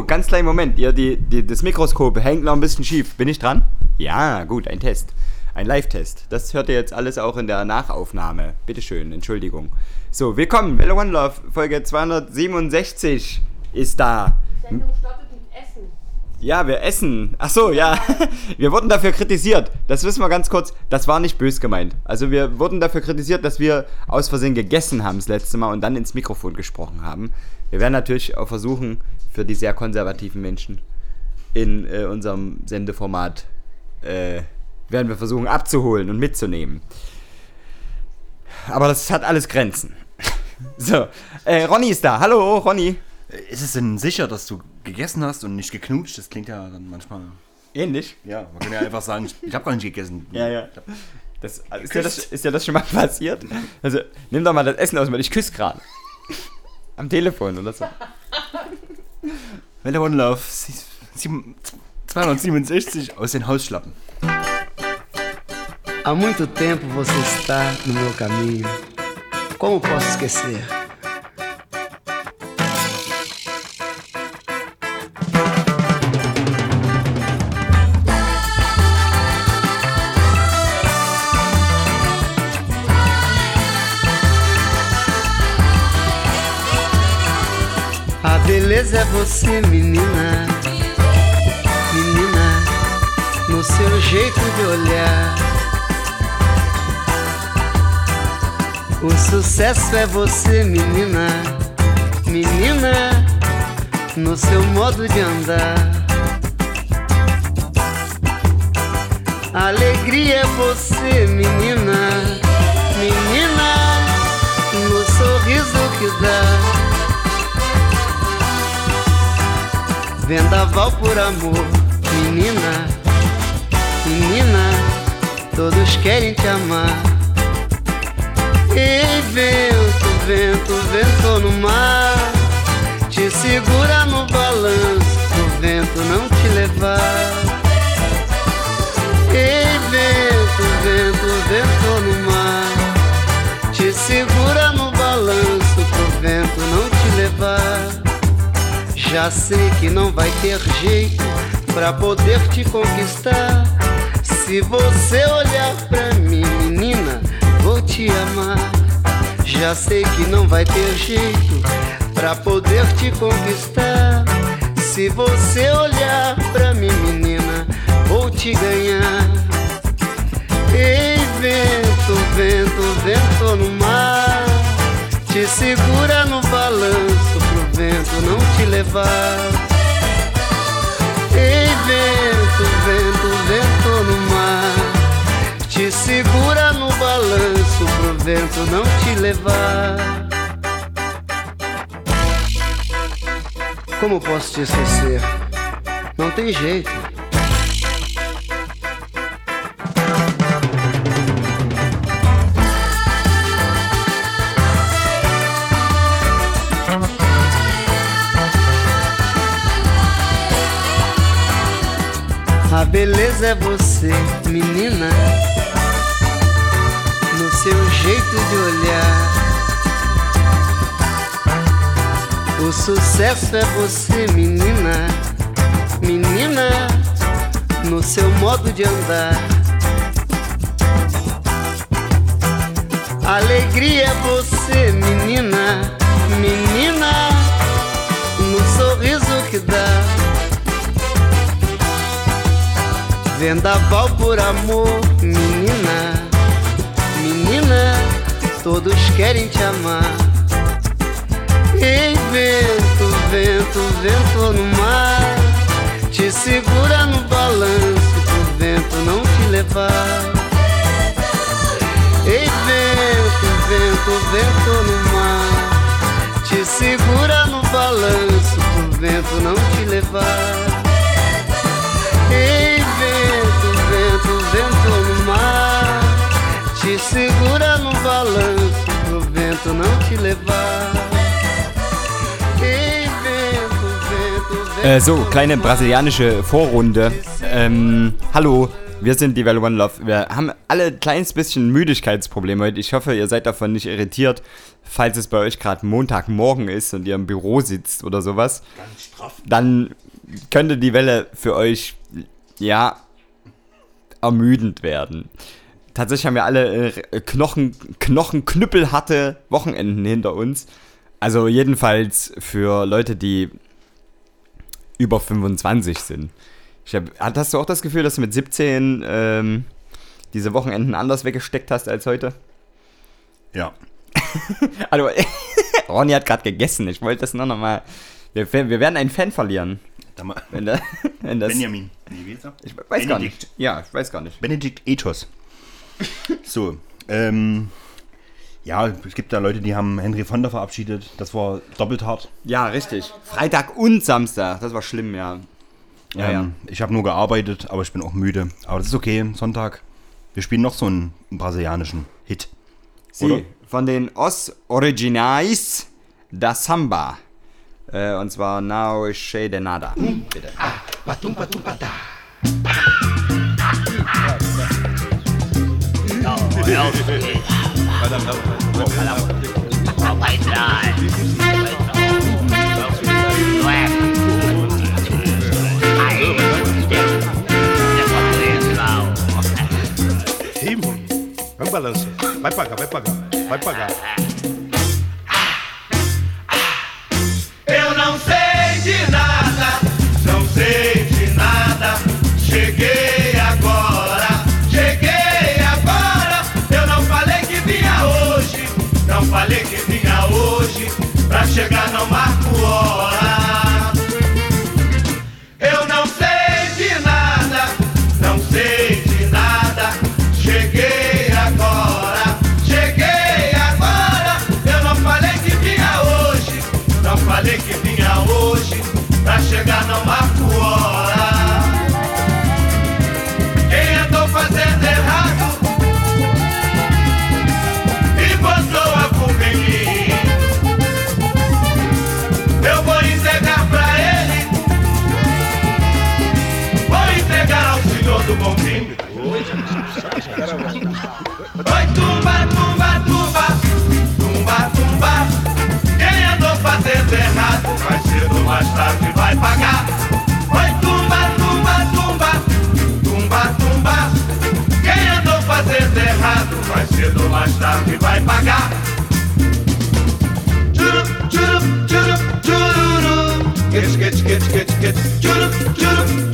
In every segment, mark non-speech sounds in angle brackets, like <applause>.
Oh, ganz kleinen Moment. Ihr, die, die, das Mikroskop hängt noch ein bisschen schief. Bin ich dran? Ja, gut, ein Test. Ein Live-Test. Das hört ihr jetzt alles auch in der Nachaufnahme. Bitteschön, Entschuldigung. So, willkommen. Hello One Love, Folge 267 ist da. Sendung startet mit Essen. Ja, wir essen. Ach so, ja. <laughs> Wir wurden dafür kritisiert. Das wissen wir ganz kurz. Das war nicht bös gemeint. Also wir wurden dafür kritisiert, dass wir aus Versehen gegessen haben das letzte Mal und dann ins Mikrofon gesprochen haben. Wir werden natürlich auch versuchen, für die sehr konservativen Menschen in äh, unserem Sendeformat äh, werden wir versuchen abzuholen und mitzunehmen. Aber das hat alles Grenzen. <laughs> So, äh, Ronny ist da. Hallo, Ronny. Ist es denn sicher, dass du gegessen hast und nicht geknutscht? Das klingt ja dann manchmal. Ähnlich. Ja, man kann ja einfach sagen, ich, habe gar nicht gegessen. Ja, ja. Das, ist, dir das, ist dir das schon mal passiert? Also, nimm doch mal das Essen aus, weil ich küsse gerade. Am Telefon oder so. One Love, sie- sieben- 267 aus den Hausschlappen. Há muito tempo você está no meu caminho. Como posso esquecer? Beleza é você, menina. Menina, no seu jeito de olhar. O sucesso é você, menina, menina, no seu modo de andar. Alegria é você, menina, menina, no sorriso que dá. Vendaval por amor, menina, menina, todos querem te amar. Ei, vento, vento, vento no mar. Te segura no balanço O vento não te levar. Ei, vento, vento, vento Já sei que não vai ter jeito Pra poder te conquistar Se você olhar pra mim, menina vou te amar. Já sei que não vai ter jeito pra poder te conquistar. Se você olhar pra mim, menina, vou te ganhar. Ei, vento, vento, vento no mar. Te segura no balanço vento não te levar. Ei, vento, vento, vento no mar. Te segura no balanço pro vento não te levar. Como posso te esquecer? Não tem jeito. Beleza é você, menina, no seu jeito de olhar. O sucesso é você, menina, menina, no seu modo de andar. Alegria é você, menina, menina, no sorriso que dá. Vendaval por amor, menina, menina, todos querem te amar. Ei, vento, vento, vento no mar, te segura no balanço pro vento não te levar. Ei, vento, vento, vento no mar, te segura no balanço pro vento não te levar. Ei, segura no balanço pro vento não te levar. Ei, vento, vento, vento. Äh, so, kleine brasilianische Vorrunde. Ähm, hallo, wir sind die Well One Love. Wir haben alle ein kleines bisschen Müdigkeitsprobleme heute. Ich hoffe, ihr seid davon nicht irritiert, falls es bei euch gerade Montagmorgen ist und ihr im Büro sitzt oder sowas. Dann könnte die Welle für euch, ja, ermüdend werden. Tatsächlich haben wir alle äh, Knochen, Knochenknüppelharte Wochenenden hinter uns. Also jedenfalls für Leute, die über 25 sind. Ich hab, hast du auch das Gefühl, dass du mit 17 ähm, diese Wochenenden anders weggesteckt hast als heute? Ja. <laughs> Also, <laughs> Ronny hat gerade gegessen. Ich wollte das nur noch mal. Wir, wir werden einen Fan verlieren. Wenn, da, <laughs> wenn das, Benjamin. Nee, wie geht's noch? Ich weiß gar Benedikt. nicht. Ja, ich weiß gar nicht. Benedikt Ethos. <laughs> So, ähm, ja, es gibt da Leute, die haben Henry Fonda verabschiedet. Das war doppelt hart. Ja, richtig. Freitag und Samstag. Das war schlimm, ja. Ja, ja. ähm, Ich habe nur gearbeitet, aber ich bin auch müde. Aber das ist okay, Sonntag. Wir spielen noch so einen, einen brasilianischen Hit. Sie, Oder? von den Os Originais da Samba. Äh, und zwar Now Che de Nada. Bitte. Vai entrar. Não é? Aí, Ih, mano, vai balança. Vai pagar, vai pagar, vai pagar. Hoje. Pra chegar não marco hora. Oi, tumba, tumba, tumba, tumba, tumba. Quem andou fazendo errado, mais cedo ou mais tarde vai pagar. Oi, tumba, tumba, tumba, tumba, tumba. Quem andou fazendo errado, mais cedo ou mais tarde vai pagar. Churu, churu, churu, chururu. Quete, quete, quete, quete, quete. Churu, churu,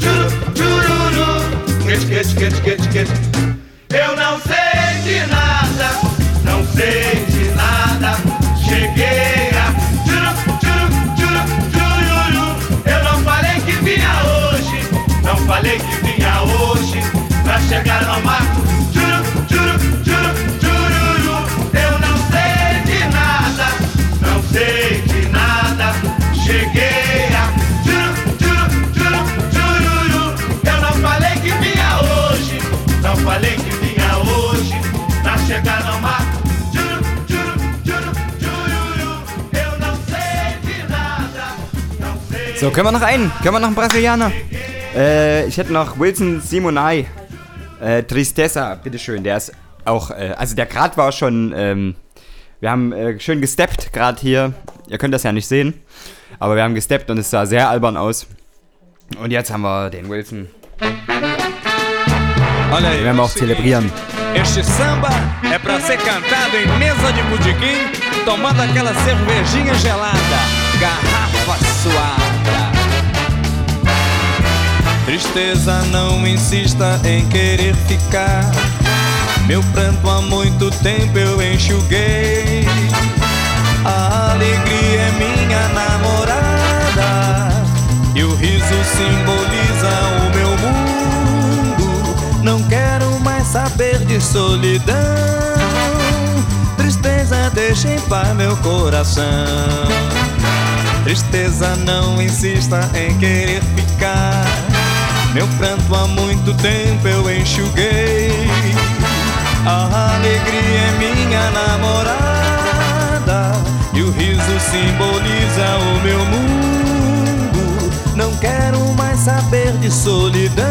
chegar no marco. Churu, chururu. Eu não sei de nada, não sei de nada. Cheguei a. Churu, chururu. Eu não falei que vinha hoje, não falei que vinha hoje. Pra chegar no marco. So, können wir noch einen? Können wir noch einen Brasilianer? Äh, ich hätte noch Wilson Simonai. Äh, Tristessa, bitteschön. Der ist auch, äh, also der Grad war schon, ähm, wir haben äh, schön gesteppt gerade hier. Ihr könnt das ja nicht sehen. Aber wir haben gesteppt und es sah sehr albern aus. Und jetzt haben wir den Wilson. Olha aí. Auch zelebrieren. Este samba é pra ser cantado em mesa de botequim, tomando aquela cervejinha gelada, garrafa Tristeza, não insista em querer ficar. Meu pranto há muito tempo eu enxuguei. A alegria é minha namorada. E o riso simboliza o meu mundo. Não quero mais saber de solidão. Tristeza deixa em paz meu coração. Tristeza não insista em querer ficar. Meu pranto há muito tempo eu enxuguei. A alegria é minha namorada. E o riso simboliza o meu mundo. Não quero mais saber de solidão.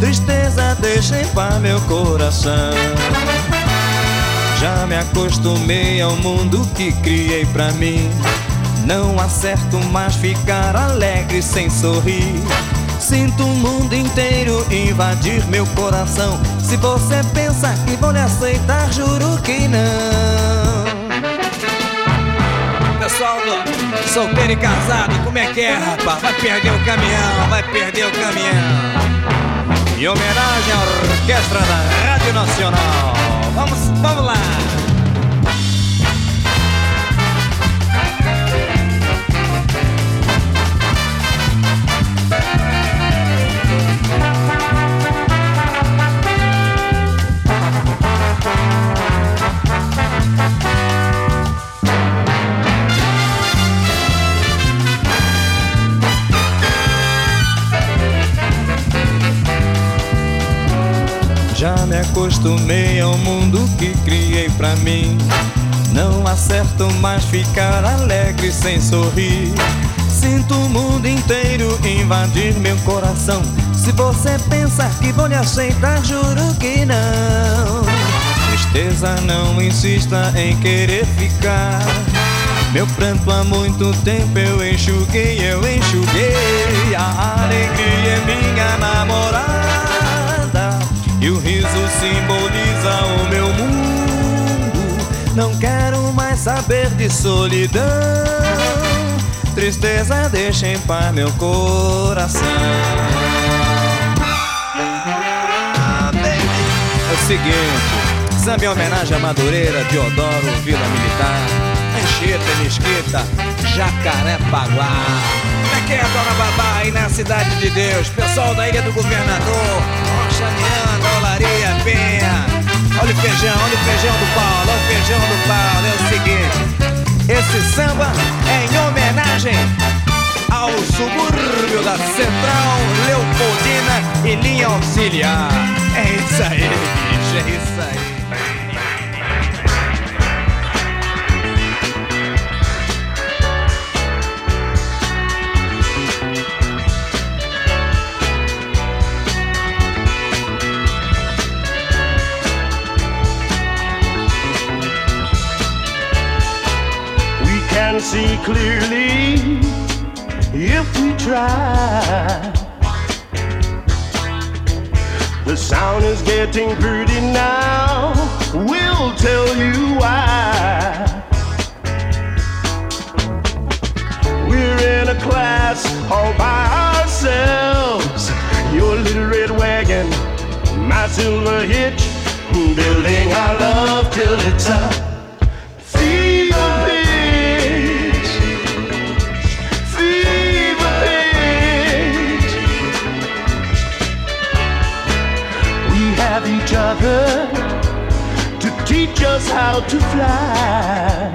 Tristeza deixa em paz meu coração. Já me acostumei ao mundo que criei pra mim. Não acerto mais ficar alegre sem sorrir. Sinto o mundo inteiro invadir meu coração. Se você pensa que vou lhe aceitar, juro que não. Pessoal do solteiro e casado, como é que é, rapaz? Vai perder o caminhão, vai perder o caminhão. Em homenagem à orquestra da Rádio Nacional. Vamos, vamos lá. Acostumei ao mundo que criei pra mim. Não acerto mais ficar alegre sem sorrir. Sinto o mundo inteiro invadir meu coração. Se você pensar que vou lhe aceitar, juro que não. Tristeza, não insista em querer ficar. Meu pranto há muito tempo eu enxuguei, eu enxuguei. A alegria é minha namorada. E o riso simboliza o meu mundo. Não quero mais saber de solidão. Tristeza deixa em paz meu coração. Ah. É o seguinte, samba em homenagem a Madureira, Diodoro, Vila Militar, Anchieta, Mesquita, Jacarepaguá. Como é é, dona Babá, aí na Cidade de Deus? Pessoal da Ilha do Governador, Roxaniana, Olaria, Penha. Olha o feijão, olha o feijão do Paulo, olha o feijão do Paulo. É o seguinte, esse samba é em homenagem ao subúrbio da Central Leopoldina e linha auxiliar. É isso aí, bicho, é isso aí. See clearly if we try. The sound is getting pretty now. We'll tell you why. We're in a class all by ourselves. Your little red wagon, my silver hitch, building our love till it's a us how to fly.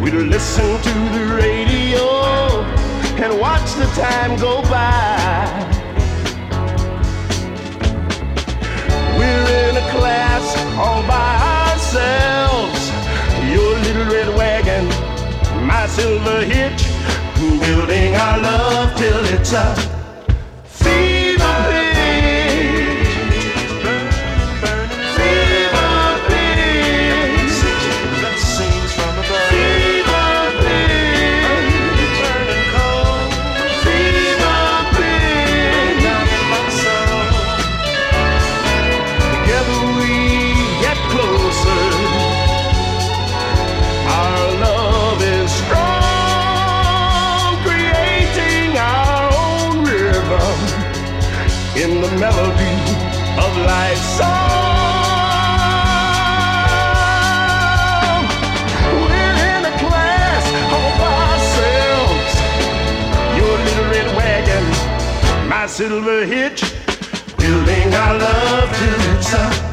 We'd listen to the radio and watch the time go by. We're in a class all by ourselves. Your little red wagon, my silver hitch, building our love till it's a silver hitch, building our love to some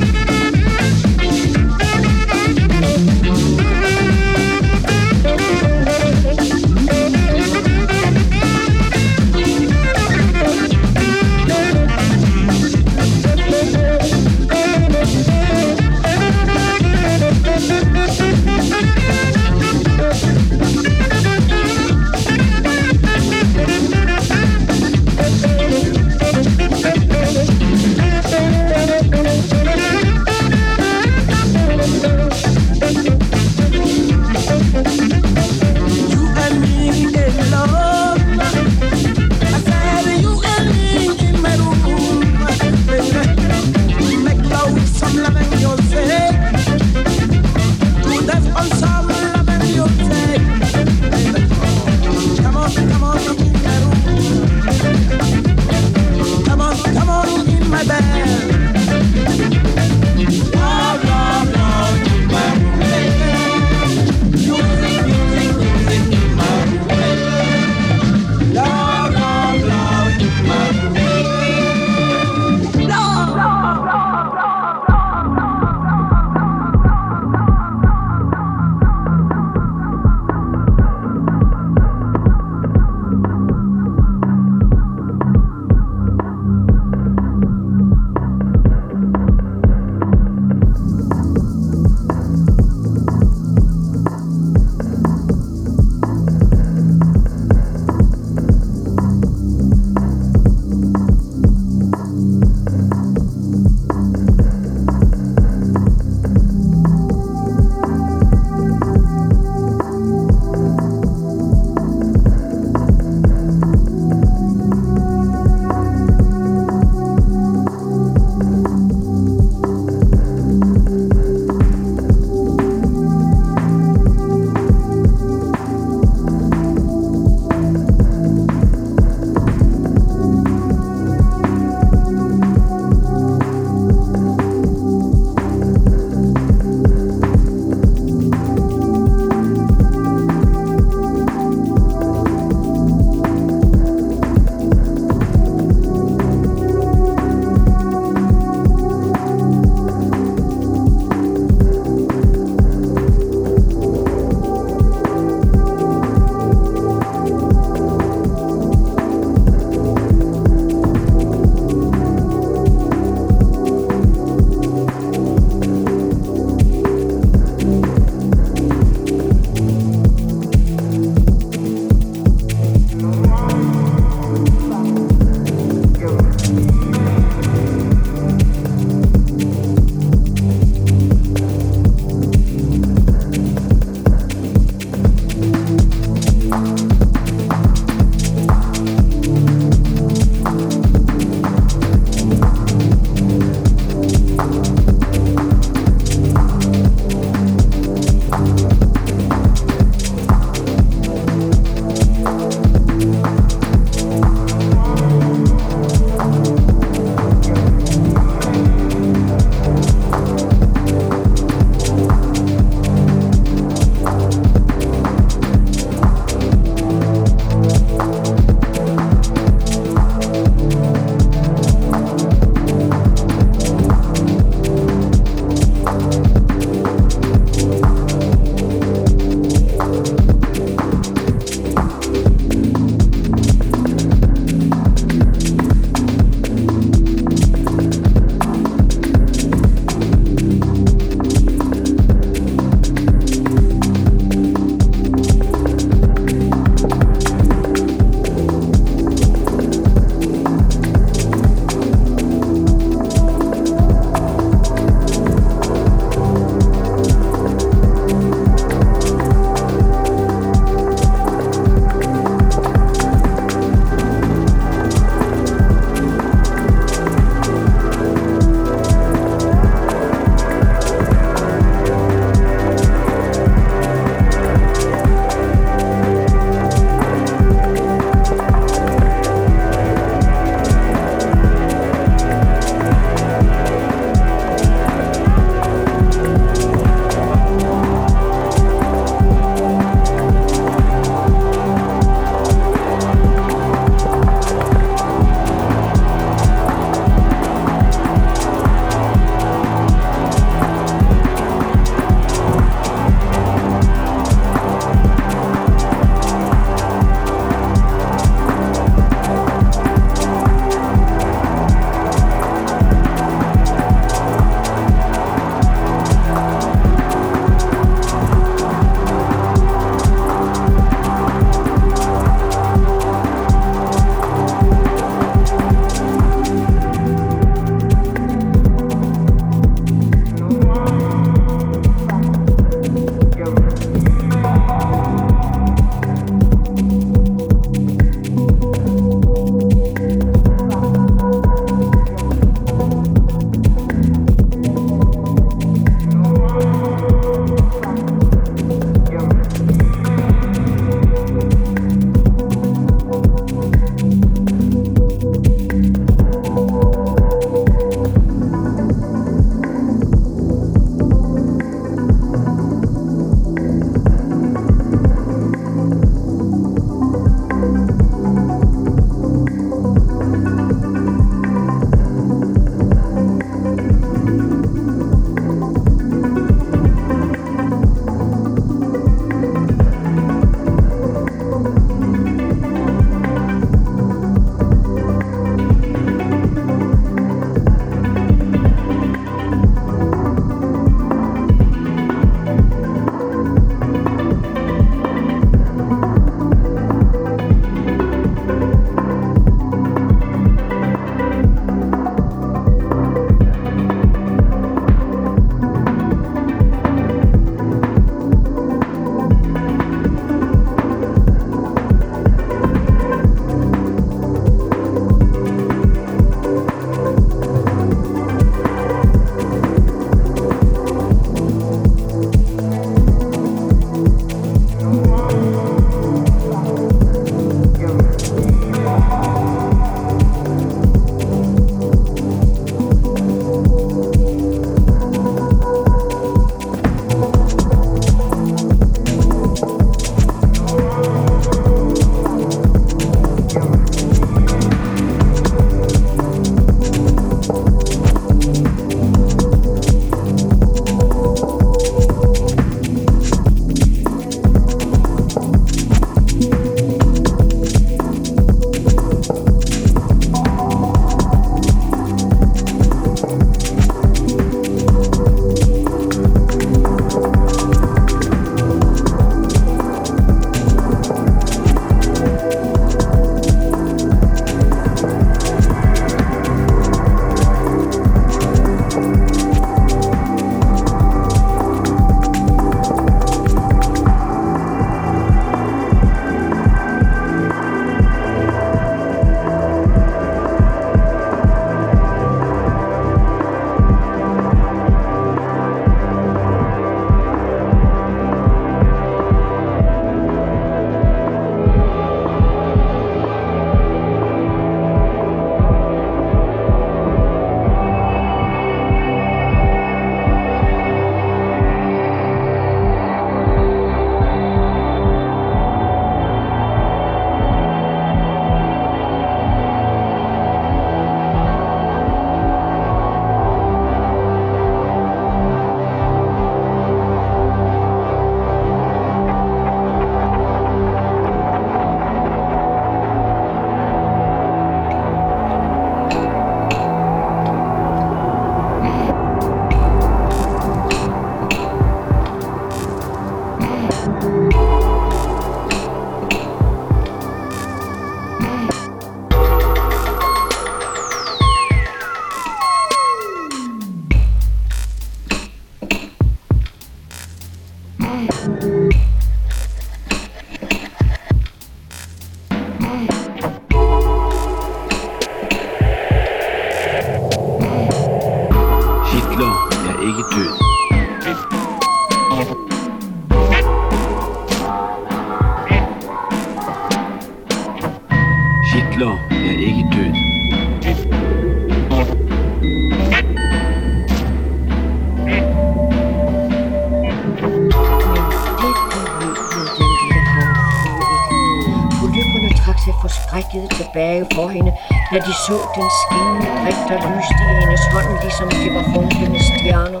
de så den skinnende prik, der lyste i hendes hånd, ligesom det var funkende stjerner.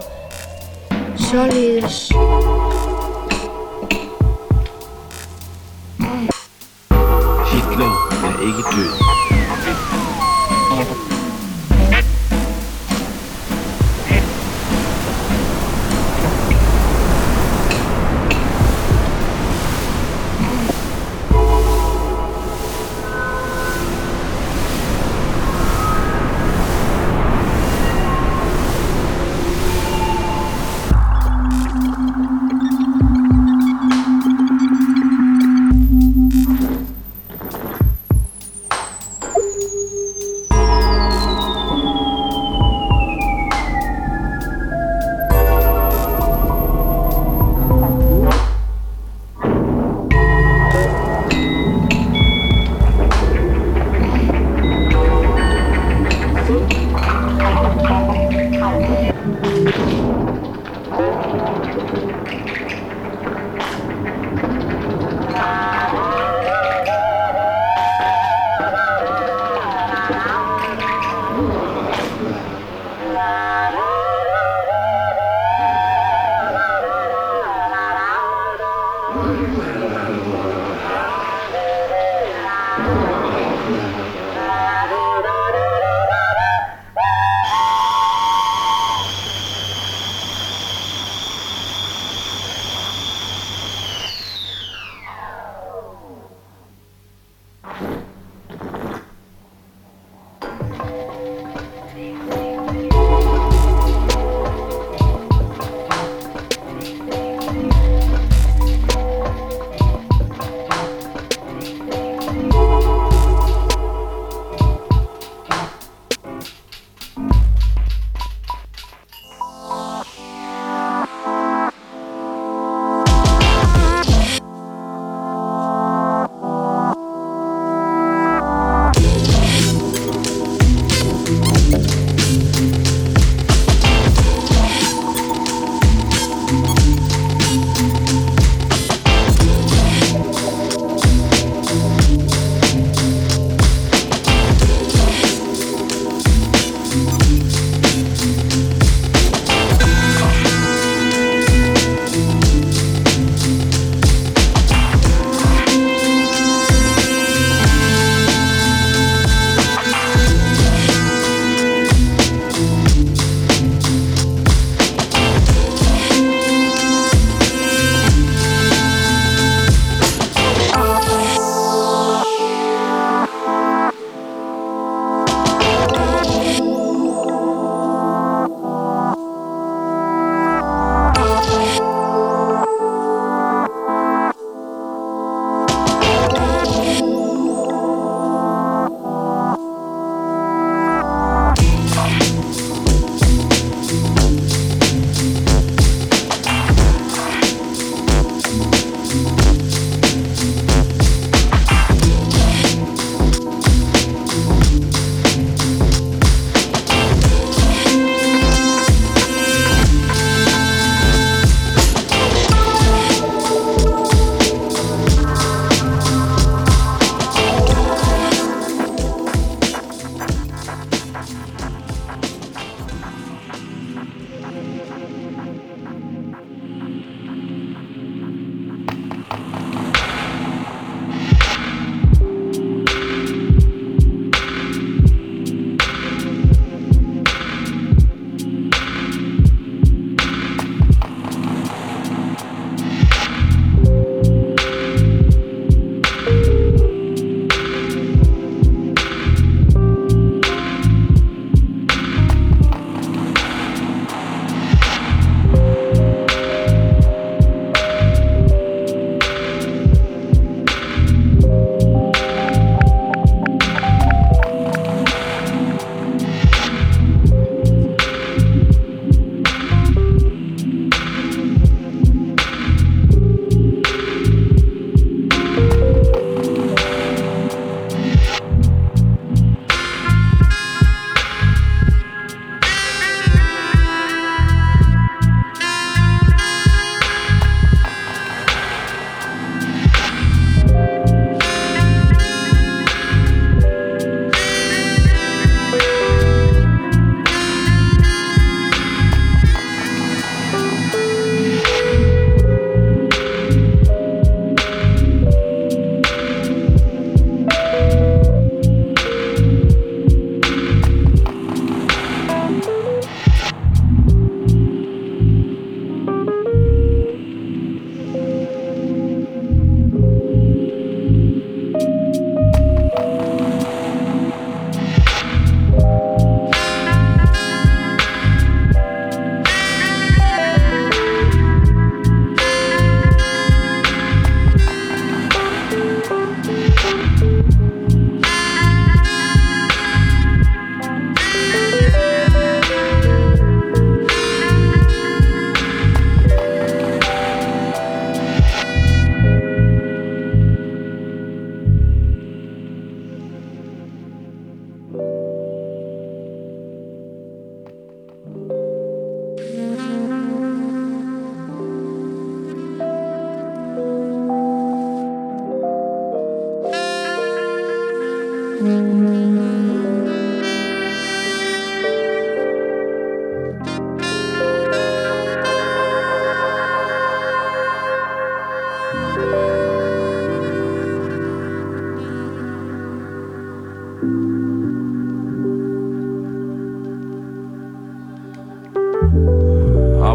Således Hitler er ikke død.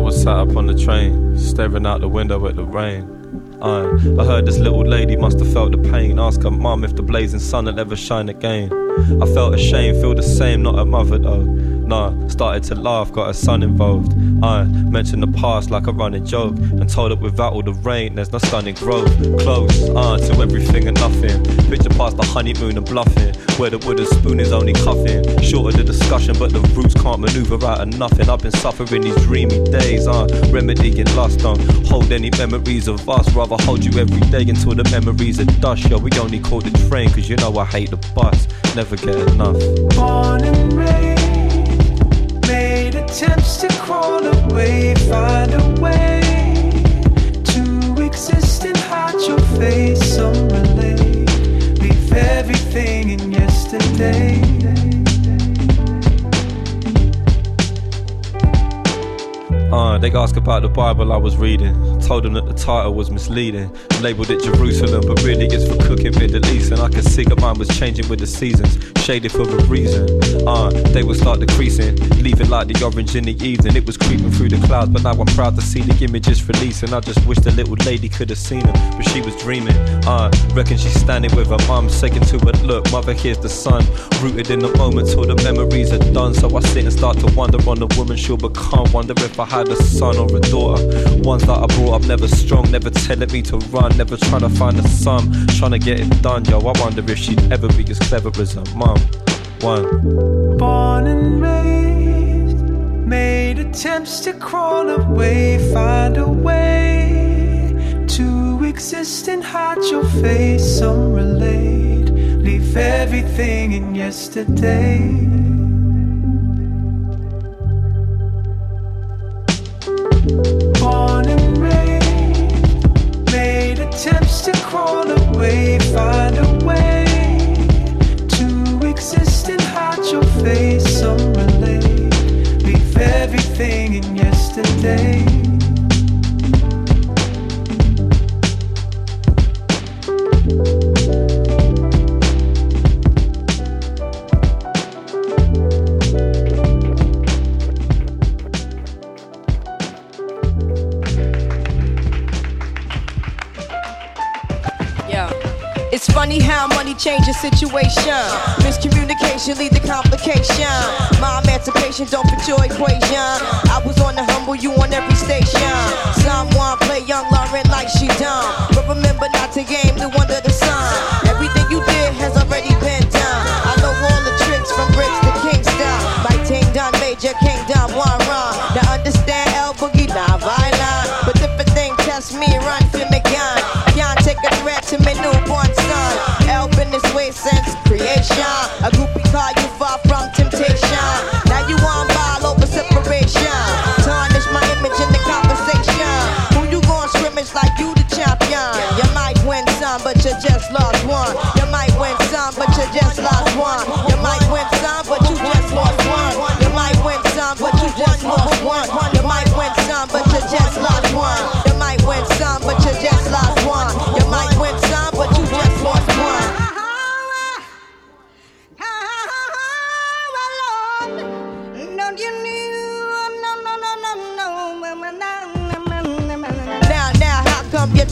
Was sat up on the train, staring out the window at the rain. I heard this little lady must have felt the pain. Ask her mum if the blazing sun will ever shine again. I felt ashamed, feel the same, not a mother though. Nah, started to laugh, got her son involved. I mentioned the past like a running joke and told her without all the rain, there's no sun in growth. Close, uh, to everything and nothing. Picture past the honeymoon and bluffing, where the wooden spoon is only cuffing. Shorter the discussion, but the roots can't maneuver out of nothing. I've been suffering these dreamy days, uh, remedying lust. Don't hold any memories of us, rather hold you every day until the memories are dust. Yo, we only call the train, cause you know I hate the bus. Never get enough. Born and raised, made attempts to crawl away, find a way to exist and hide your face. Some relate, leave everything in yesterday. Uh, they ask about the Bible I was reading. Told them that the title was misleading. Labeled it Jerusalem, but really it's for cooking Middle East. And I could see that mine was changing with the seasons, shaded for a reason. Uh, they would start decreasing, leaving like the orange in the evening. It was creeping through the clouds, but now I'm proud to see the images releasing. I just wish the little lady could have seen them, but she was dreaming. Uh, reckon she's standing with her mum, saying to her, Look, mother, here's the sun. Rooted in the moment till the memories are done. So I sit and start to wonder on the woman she'll become. Wonder if I had a son or a daughter. Ones that I brought up never strong, never telling me to run, never trying to find a sum, trying to get it done. Yo, I wonder if she'd ever be as clever as her mum. One. Born and raised, made attempts to crawl away, find a way to exist and hide your face. Some relate, leave everything in yesterday. Born attempts to crawl away, find a way to exist and hide your face. Some relate, leave everything in yesterday. Money changes situation. Miscommunication lead to complication. My emancipation don't fit your equation. I was on the humble, you on every station. Someone play young Lauren like she dumb. But remember not to game the under the sun. Everything you did has already been done. I know all the tricks from bricks to Kingston. My ting done major kingdom one run. Now understand El Boogie not violent. But if a thing test me, run for me gun. Can't take a threat to me son. Since creation. A groupie call you far from temptation.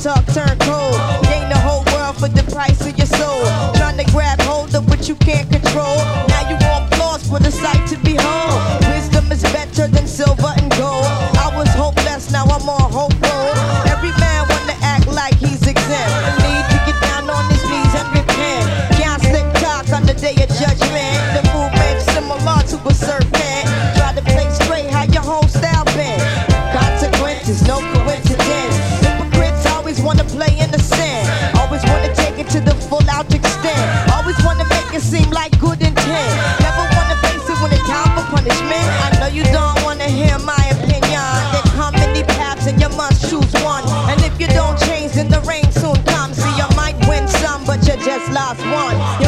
Talk turn cold? Gain the whole world for the price of your soul. Trying to grab hold of what you can't control. Now you want applause for the sight last one.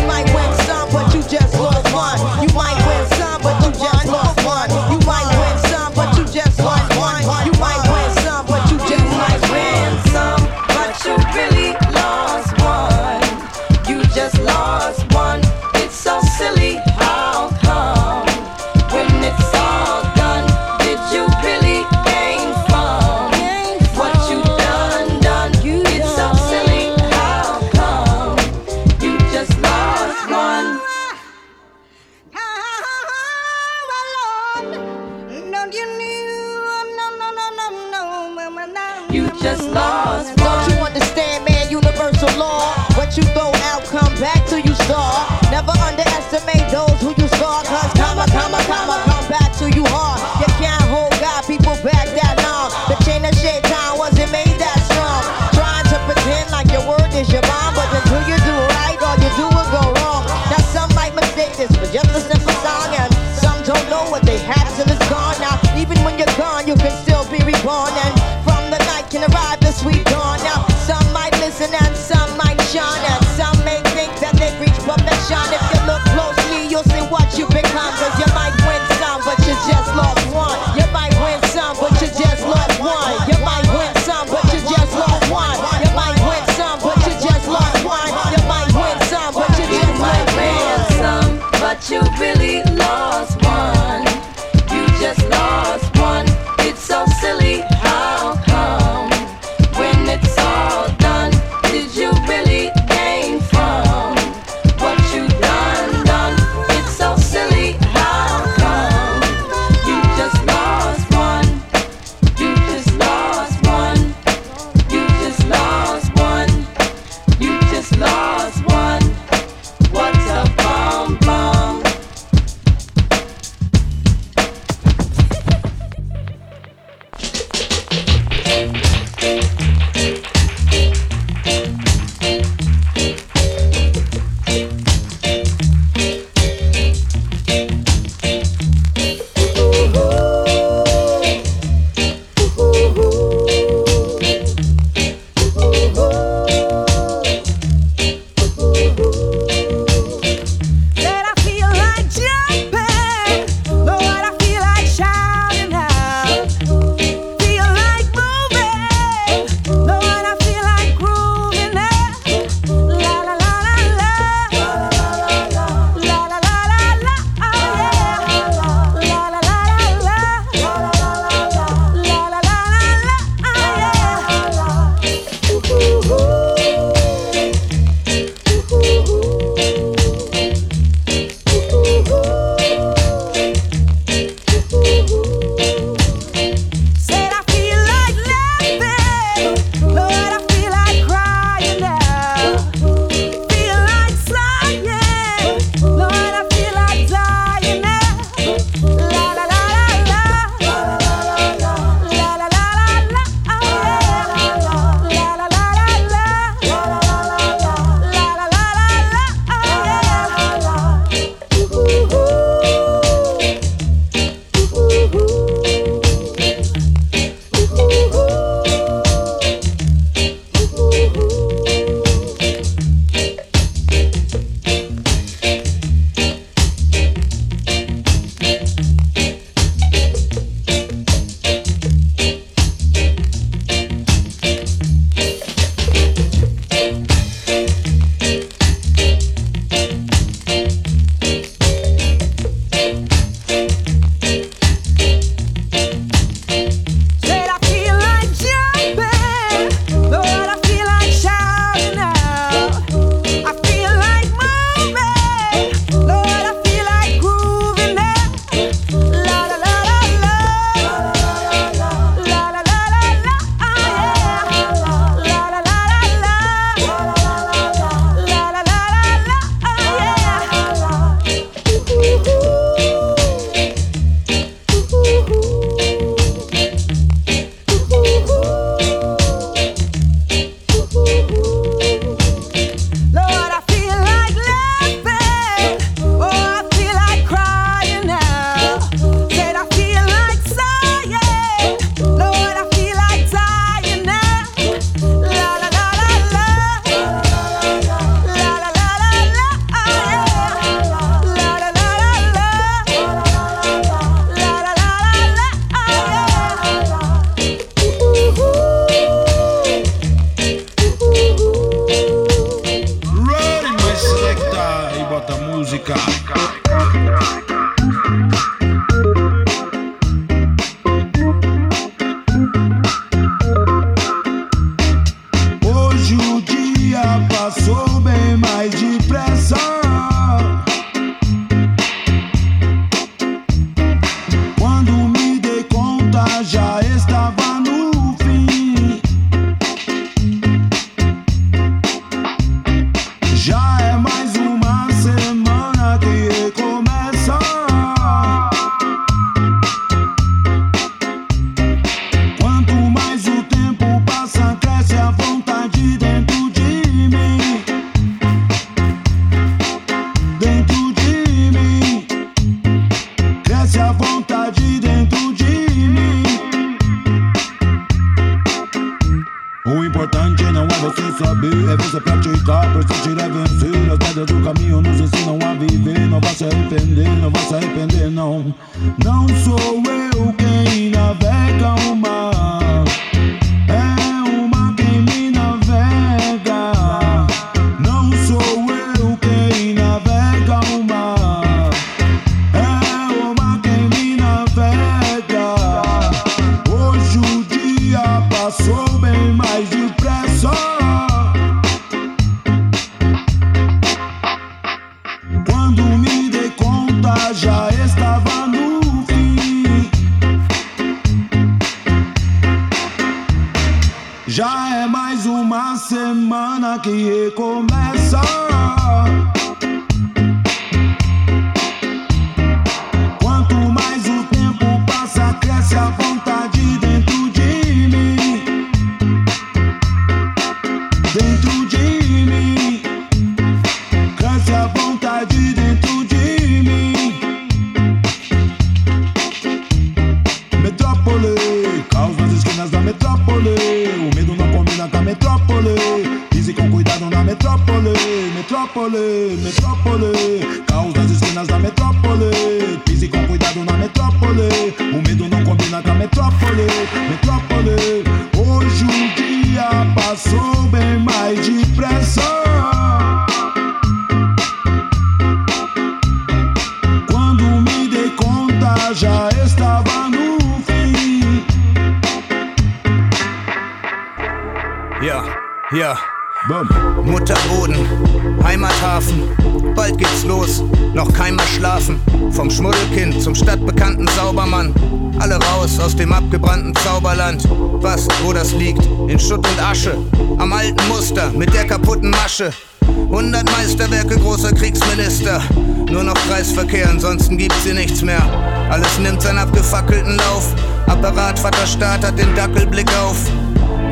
Masche. 100 Meisterwerke großer Kriegsminister. Nur noch Kreisverkehr, ansonsten gibt's hier nichts mehr. Alles nimmt seinen abgefackelten Lauf. Apparat Vater Staat hat den Dackelblick auf.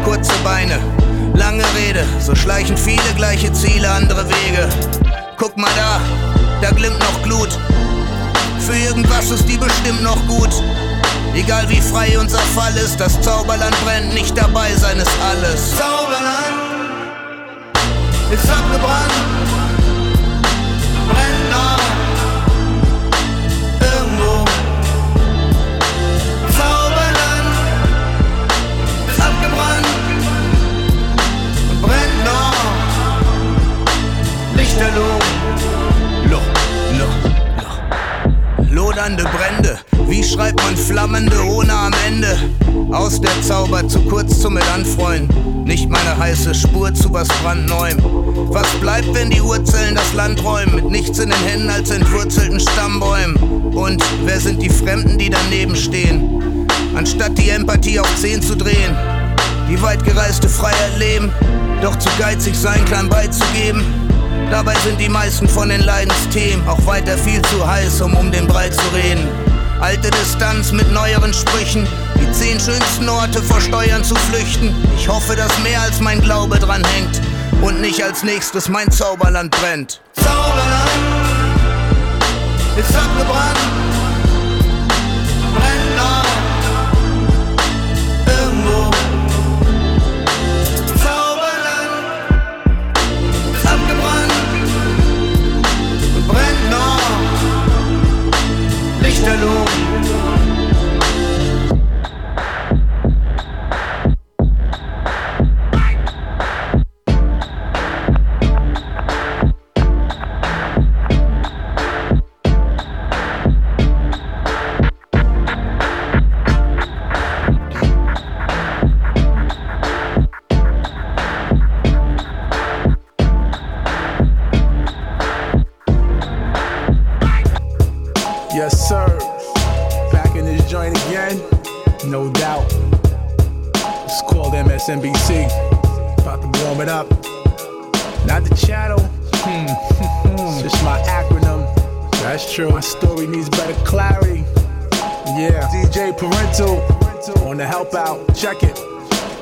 Kurze Beine, lange Rede. So schleichen viele gleiche Ziele, andere Wege. Guck mal da, da glimmt noch Glut. Für irgendwas ist die bestimmt noch gut. Egal wie frei unser Fall ist, das Zauberland brennt, nicht dabei sein ist alles. Zauberland ist abgebrannt, brennt noch irgendwo. Zauberland ist abgebrannt, brennt noch. Lichterloh, Loch, Loch, Loch. Lodernde Brände, wie schreibt man flammende ohne am Ende? Aus der Zauber zu kurz zum mit anfreuen. Nicht meine heiße Spur zu was brandneuem. Was bleibt, wenn die Urzellen das Land räumen? Mit nichts in den Händen als entwurzelten Stammbäumen. Und wer sind die Fremden, die daneben stehen? Anstatt die Empathie auf 10 zu drehen. Die weitgereiste Freiheit leben, doch zu geizig sein, klein beizugeben. Dabei sind die meisten von den Leidensthemen auch weiter viel zu heiß, um um den Brei zu reden. Alte Distanz mit neueren Sprüchen, die zehn schönsten Orte vor Steuern zu flüchten. Ich hoffe, dass mehr als mein Glaube dran hängt und nicht als nächstes mein Zauberland brennt. Zauberland ist abgebrannt, jaloux. On the help out. Check it.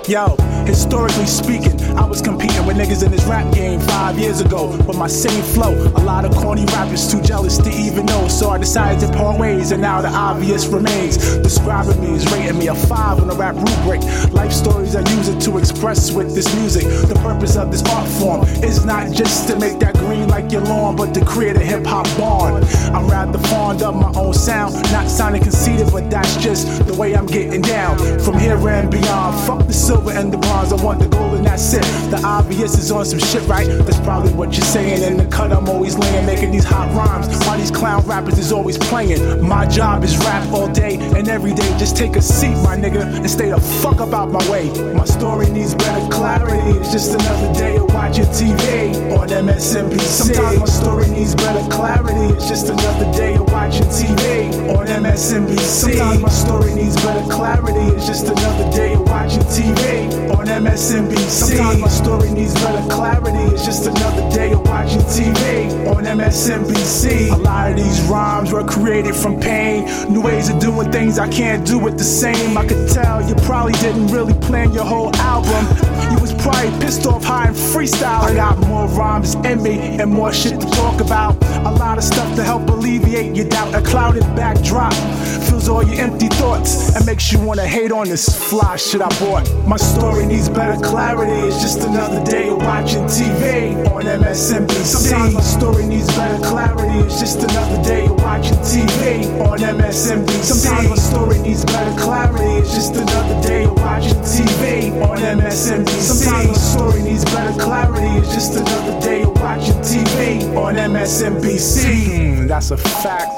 Yo, historically speaking, I was competing with niggas in this rap game five years ago with my same flow. A lot of corny rappers too jealous to even know, so I decided to part ways, and now the obvious remains. Describing me is rating me a five on the rap rubric. Life stories I use it to express with this music. The purpose of this art form is not just to make that green like your lawn, but to create a hip hop barn. I'm rather fond of my own sound, not sounding conceited, but that's just the way I'm getting down. From here and beyond, fuck the silver and the bronze, I want the gold and that's it. The obvious is on some shit, right? That's probably what you're saying. In the cut, I'm always laying, making these hot rhymes. While these clown rappers is always playing. My job is rap all day and every day. Just take a seat, my nigga, and stay the fuck up out my way. My story needs better clarity. It's just another day of watching TV on MSNBC. Sometimes my story needs better clarity. It's just another day of watching TV on MSNBC. Sometimes my story needs better clarity. It's just another day of watching TV on MSNBC. Sometimes my story needs better clarity. It's just another day of watching TV on MSNBC. A lot of these rhymes were created from pain. New ways of doing things I can't do it the same. I could tell you probably didn't really plan your whole album. You probably pissed off high and freestyle. I got more rhymes in me and more shit to talk about. A lot of stuff to help alleviate your doubt. A clouded backdrop fills all your empty thoughts and makes you wanna hate on this fly shit I bought. My story needs better clarity. It's just another day of watching TV on MSNBC. Sometimes my story needs better clarity. It's just another day of watching TV on MSNBC. Sometimes my story needs better clarity. It's just another day of watching TV on MSNBC. Sometimes my story needs better clarity. It's just another day of watching TV on MSNBC. Hmm, that's a fact.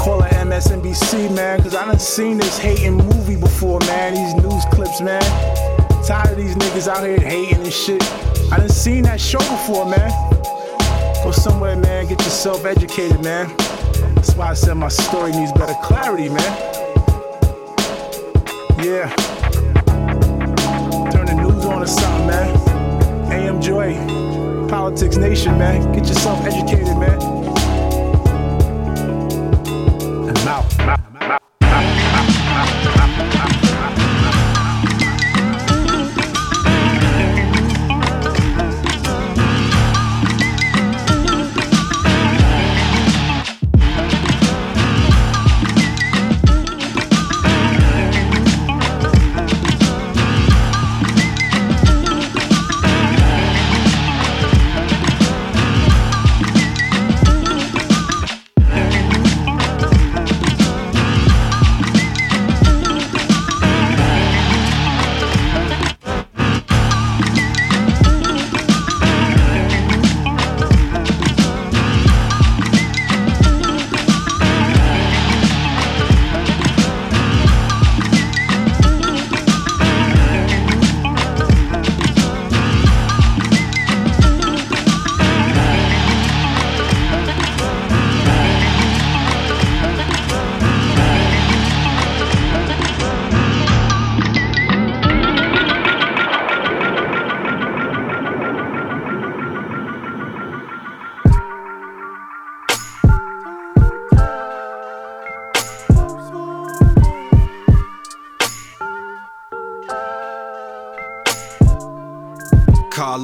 Call it MSNBC, man, because I done seen this hating movie before, man. These news clips, man. Tired of these niggas out here hating and shit. I done seen that show before, man. Go somewhere, man. Get yourself educated, man. That's why I said my story needs better clarity, man. Yeah. Turn the news on or something, man. AM Joy, Politics Nation, man. Get yourself educated, man. I'm out.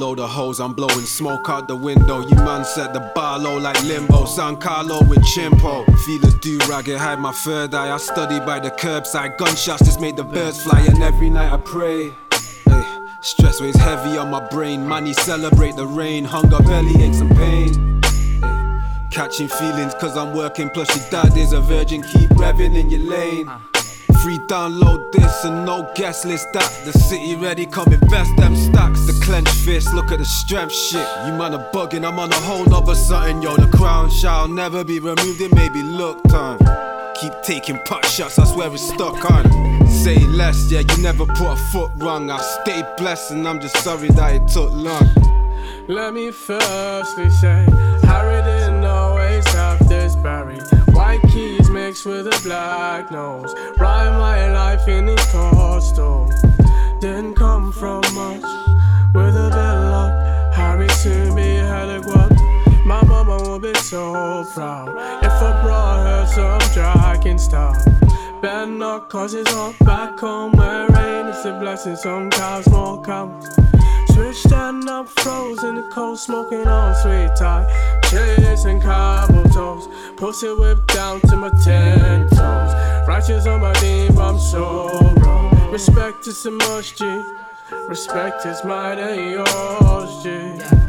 Carlo the hose, I'm blowing smoke out the window. You man set the bar low like limbo. San Carlo with chimpo. Feelers do ragged, hide my third eye. I study by the curbside. Gunshots just made the birds fly, and every night I pray. Hey, stress weighs heavy on my brain. Money celebrate the rain. Hunger, belly aches and pain. Hey, catching feelings cause I'm working. Plus, your dad is a virgin. Keep revving in your lane. Free download this and no guest list that. The city ready, come invest them stacks. The clenched fist, look at the strength shit. You man are bugging, I'm on a whole nother something, yo. The crown shall never be removed, it may be look time. Keep taking pot shots, I swear it's stuck on. Say less, yeah, you never put a foot wrong. I stay blessed and I'm just sorry that it took long. Let me firstly say, Harry didn't always have this buried. Mixed with a black nose. Write my life in his costume. didn't come from much. With a of luck, Harry soon be had a guap. My mama will be so proud if I brought her some dragon style. Better not cause it's all back home where rain is a blessing. Some cows, more cows. Switch stand up, frozen the cold, smoking on sweet tie. Chasing cobble toes, pussy whipped down to my ten toes. Righteous on my beam, I'm so wrong. Respect is a must, G. Respect is mine and yours, G.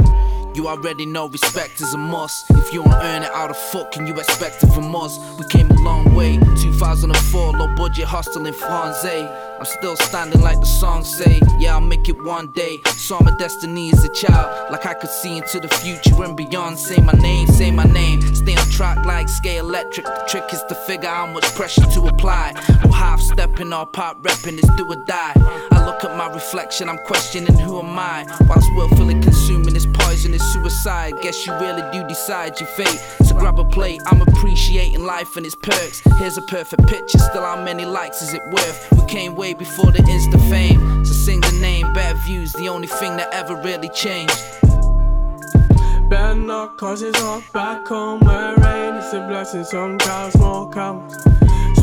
Already know respect is a must. If you don't earn it, how the fuck can you expect it from us? We came a long way. 2004, low budget hostel in France. I'm still standing like the song say. Yeah, I'll make it one day. Saw my destiny as a child, like I could see into the future and beyond. Say my name, say my name. Stay on track like scale electric. The trick is to figure how much pressure to apply. Half stepping or pop repping, it's do or die. I look at my reflection, I'm questioning who am I. Whilst willfully consuming this poison, is suicide. Guess you really do decide your fate. So grab a plate, I'm appreciating life and its perks. Here's a perfect picture, still how many likes is it worth? We came way before the Insta fame. So sing the name, bad views, the only thing that ever really changed. Not cause it's all back home where rain is a blessing. Some cows, more cows.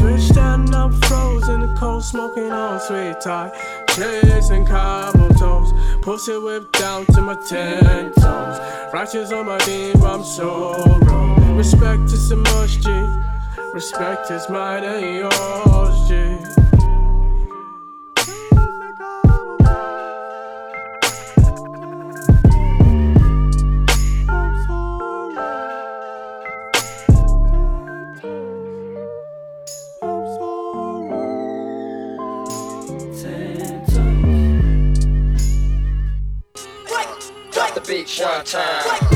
Switch stand up, frozen the cold, smoking on sweet tie. Chasing cobble toes, pussy whipped down to my ten toes. Righteous on my beam, I'm so wrong. Respect is a must, G. Respect is mine and yours, G. beach one time.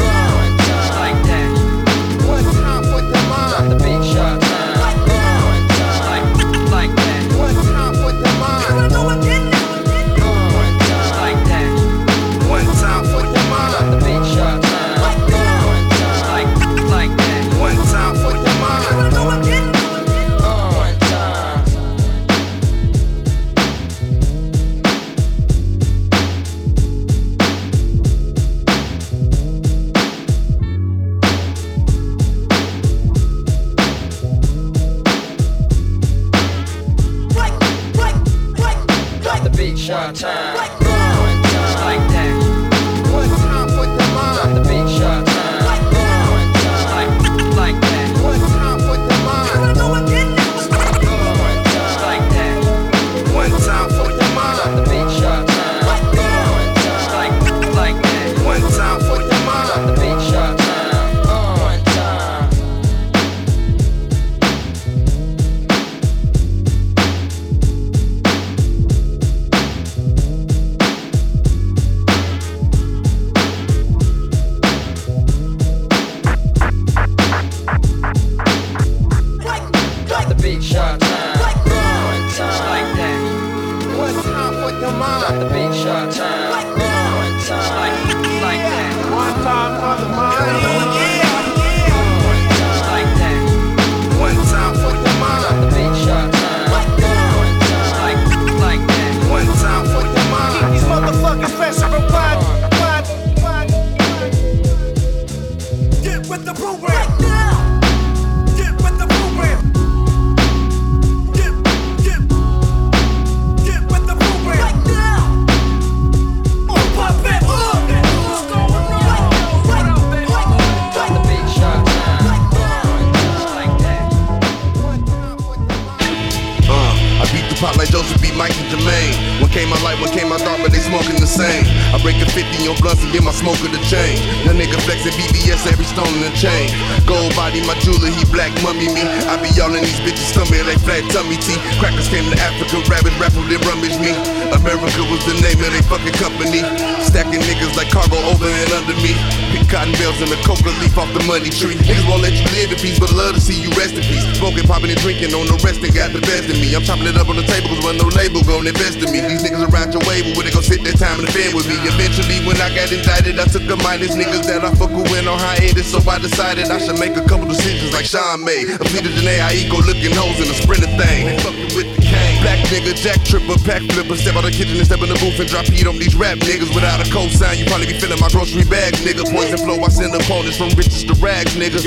Opponents from riches to rags, nigga.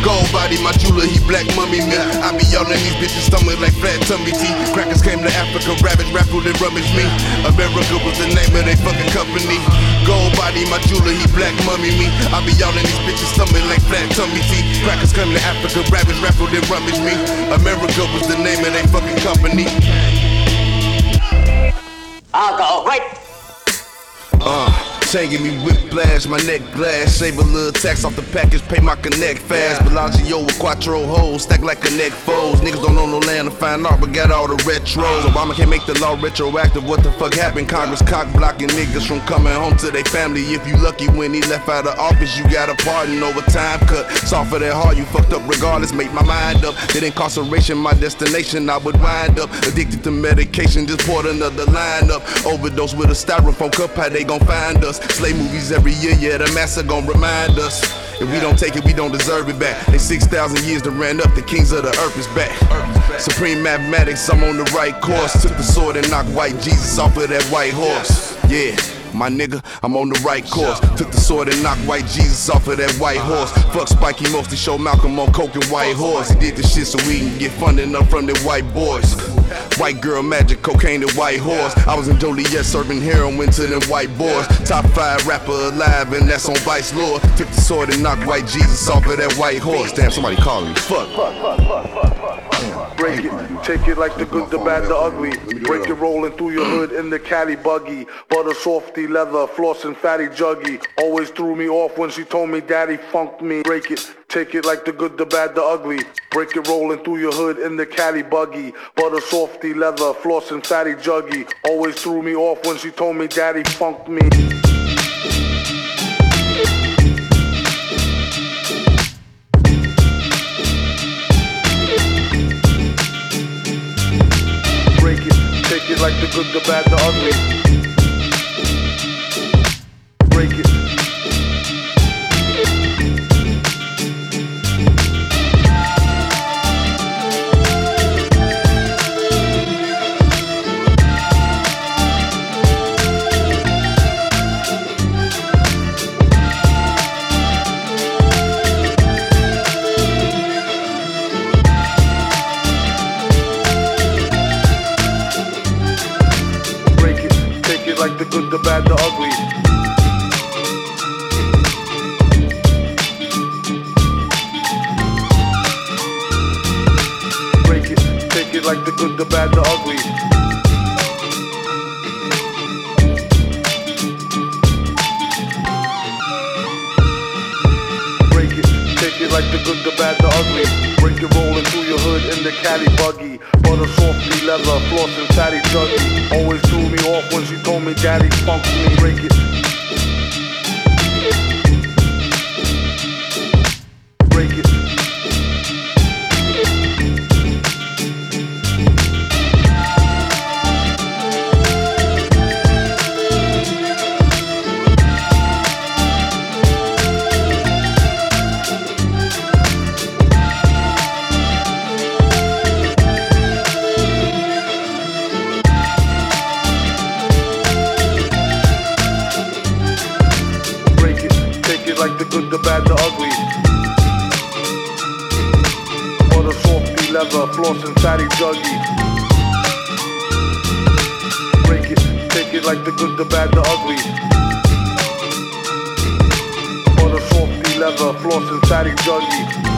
Gold body, my jeweler, he black mummy me. I be yelling these bitches stomach like flat tummy tea. Crackers came to Africa, ravage, raffled and rummaged me. America was the name of they fucking company. Gold body, my jeweler, he black mummy me. I be yelling these bitches stomach like flat tummy tea. Crackers came to Africa, ravage, raffled and rummaged me. America was the name of they fucking company. Give me whiplash, my neck glass. Save a little tax off the package, pay my connect fast. Bellagio with quattro hoes, stack like connect foes. Niggas don't know no land to find art, but got all the retros. Obama can't make the law retroactive. What the fuck happened? Congress cock blocking niggas from coming home to their family. If you lucky when he left out of office, you got a pardon over time cut. Soft for that hard, you fucked up regardless. Make my mind up. That incarceration, my destination, I would wind up. Addicted to medication, just poured another line up. Overdose with a styrofoam cup, how they gon' find us? Slay movies every year, yeah, the massa gon' remind us. If we don't take it, we don't deserve it back. They 6,000 years to ran up, the kings of the earth is back. Supreme mathematics, I'm on the right course. Took the sword and knocked white Jesus off of that white horse. Yeah. My nigga, I'm on the right course. Took the sword and knocked white Jesus off of that white horse. Fuck Spike, he mostly showed Malcolm on coke and white horse. He did the shit so we can get funding up from the white boys. White girl magic, cocaine and white horse. I was in Joliet serving heroin to them white boys. Top five rapper alive, and that's on Vice Lord. Took the sword and knocked white Jesus off of that white horse. Damn, somebody calling me. Fuck. Break it, take it like the good, the bad, the ugly. Break it rolling through your hood in the caddy buggy. Butter softy leather, floss and fatty juggy. Always threw me off when she told me daddy funked me. Break it, take it like the good, the bad, the ugly. Break it rolling through your hood in the caddy buggy. Butter softy leather, floss and fatty juggy. Always threw me off when she told me daddy funked me. Break it, take it like the good, the bad, the ugly. Break it. Good, the bad, the ugly. Break it, take it like the good, the bad, the ugly. It, like the good, the bad, the ugly. Break it rolling through your hood in the caddy buggy. Butter softy leather, floss and fatty juggy. Always threw me off when she told me daddy funked me. Break it. Floss and fatty juggy. Break it, take it like the good, the bad, the ugly. Butter softy leather, floss and fatty juggy.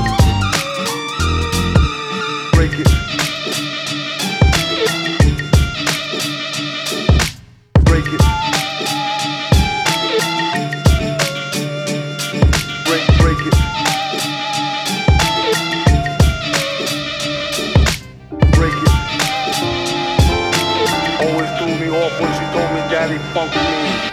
palco.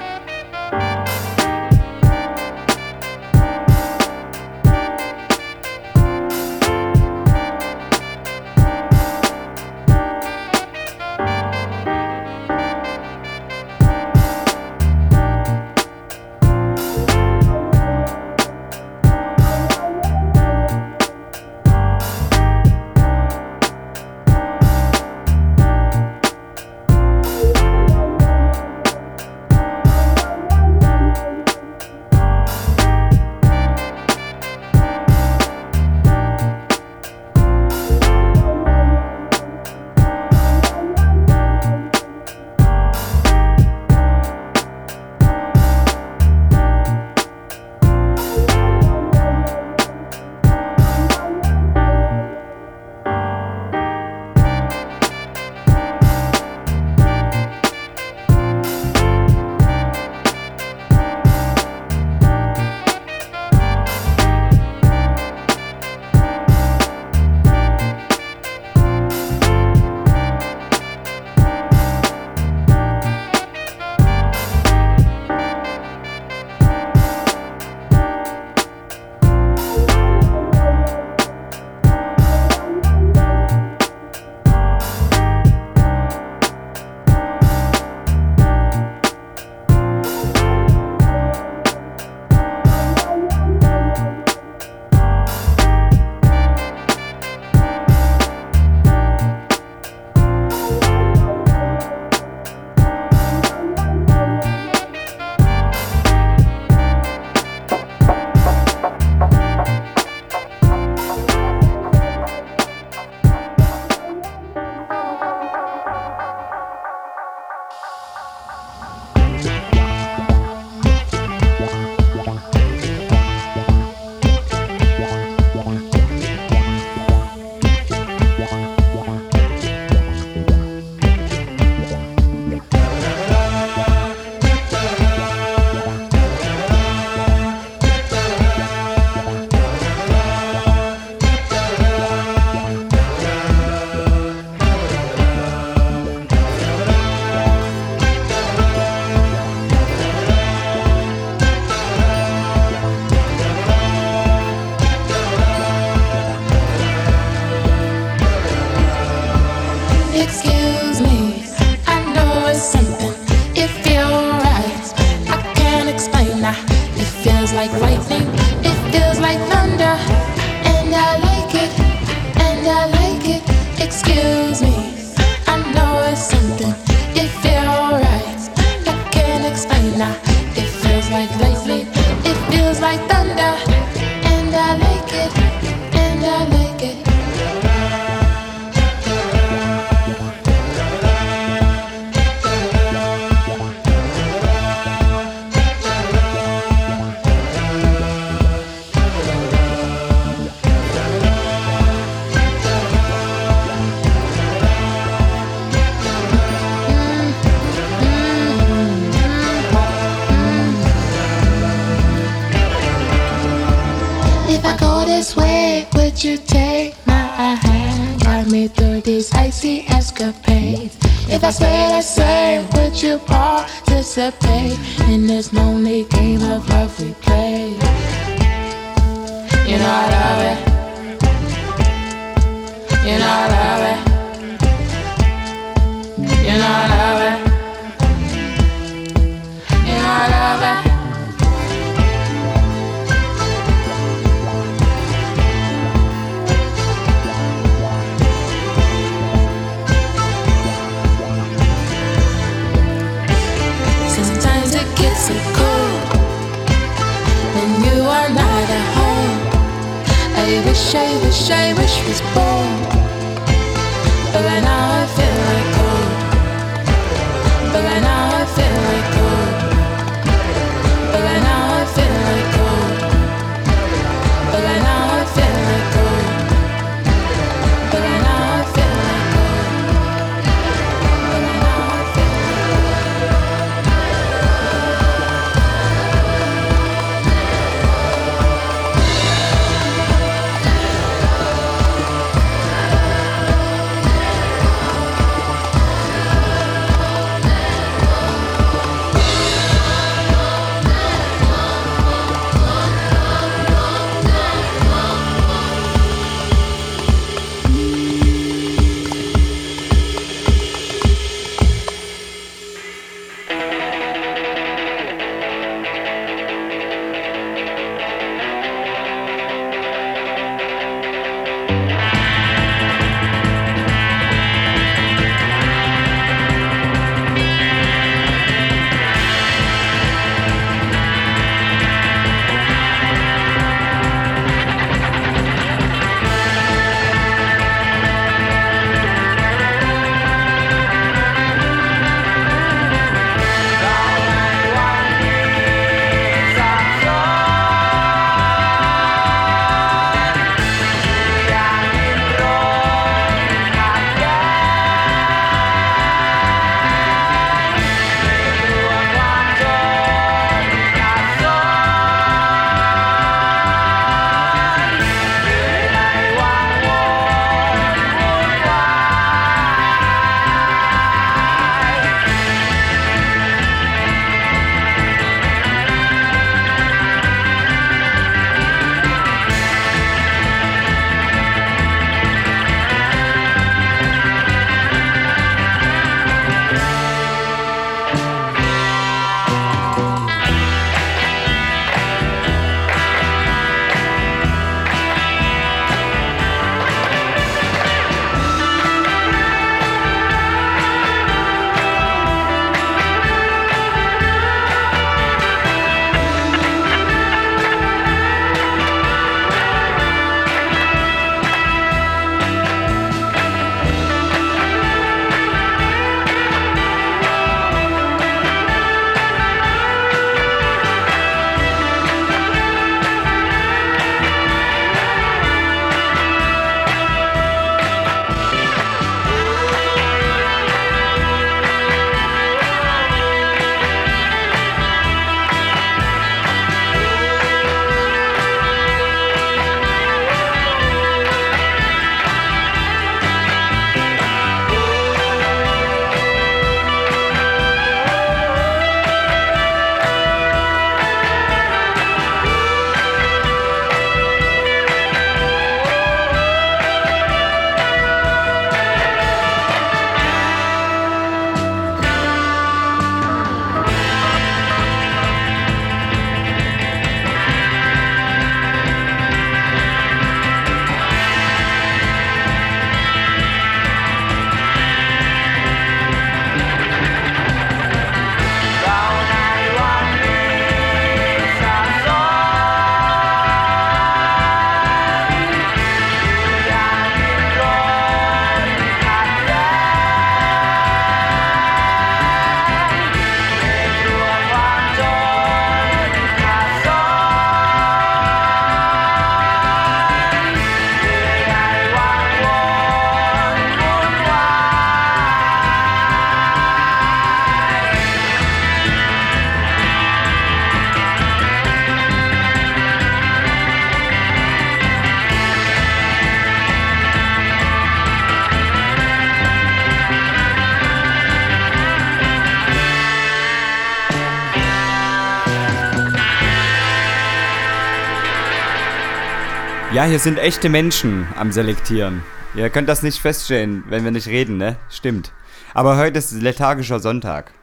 Ja, hier sind echte Menschen am Selektieren. Ihr könnt das nicht feststellen, wenn wir nicht reden, ne? Stimmt. Aber heute ist lethargischer Sonntag.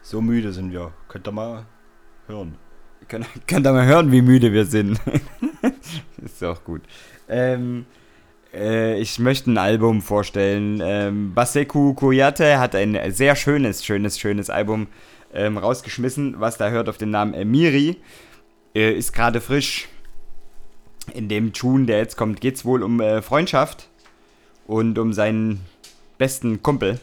So müde sind wir. Könnt ihr mal hören. Könnt, könnt ihr mal hören, wie müde wir sind. <laughs> ist auch gut. Ähm, äh, ich möchte ein Album vorstellen. Ähm, Baseku Koyate hat ein sehr schönes, schönes, schönes Album ähm, rausgeschmissen, was da hört auf den Namen Emiri. Äh, ist gerade frisch. In dem Tune, der jetzt kommt, geht es wohl um äh, Freundschaft und um seinen besten Kumpel,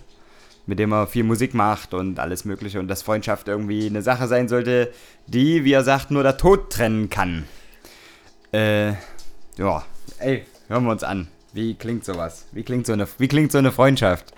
mit dem er viel Musik macht und alles Mögliche. Und dass Freundschaft irgendwie eine Sache sein sollte, die, wie er sagt, nur der Tod trennen kann. Äh, ja, ey, hören wir uns an. Wie klingt sowas? Wie klingt so eine, wie klingt so eine Freundschaft?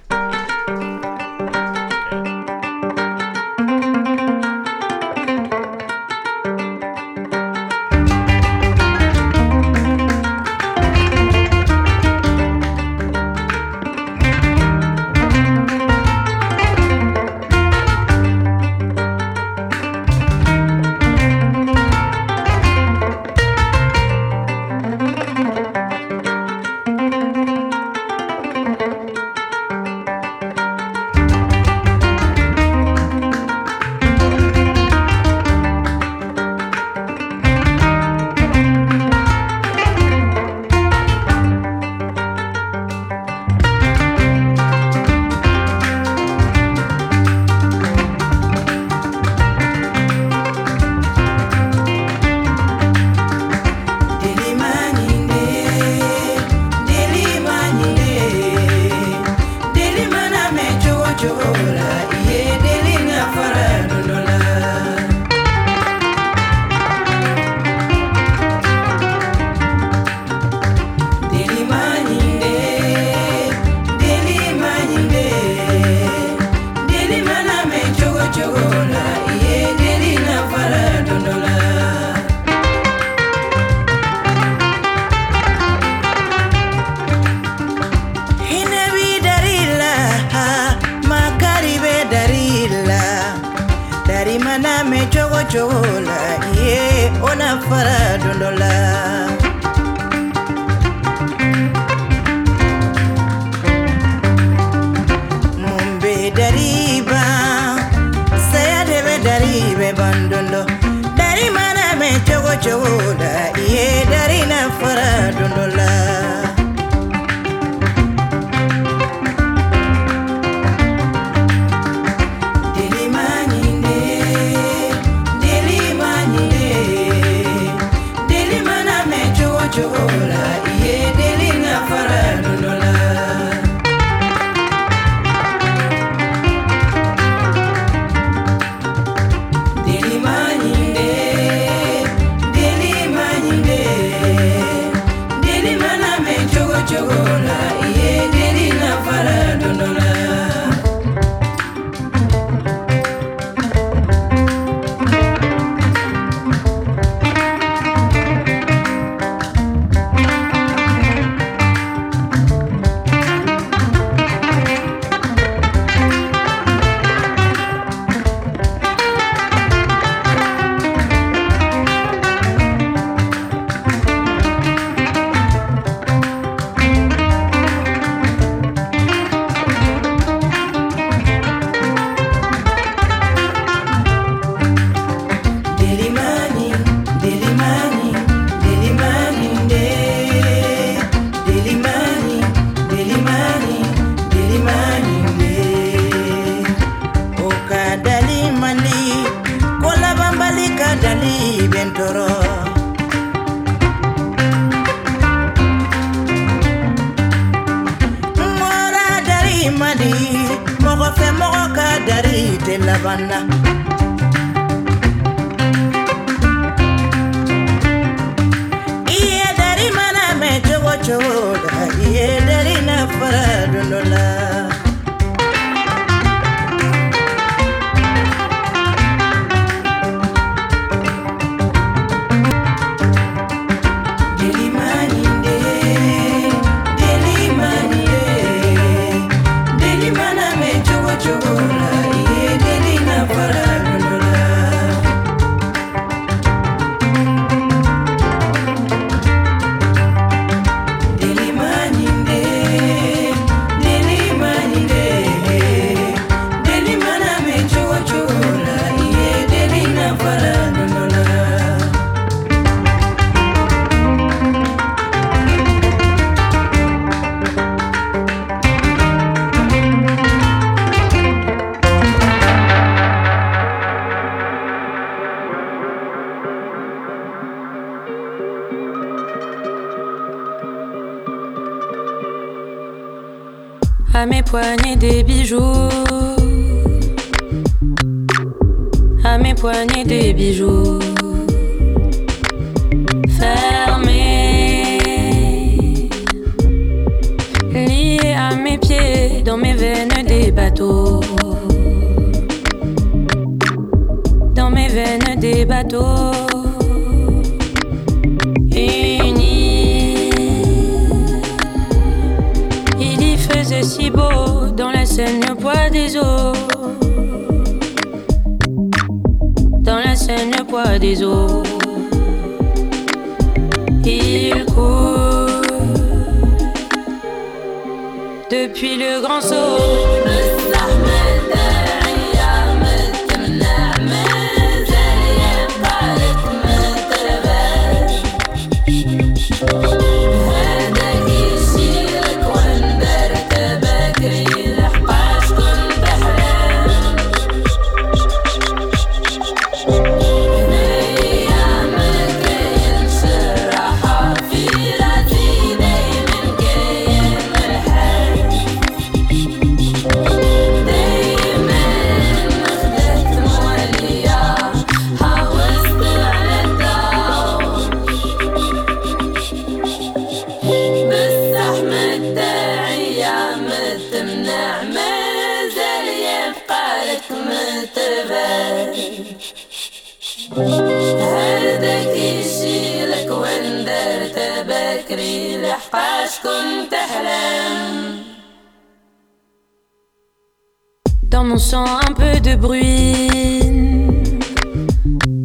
Dans mon sang un peu de bruine.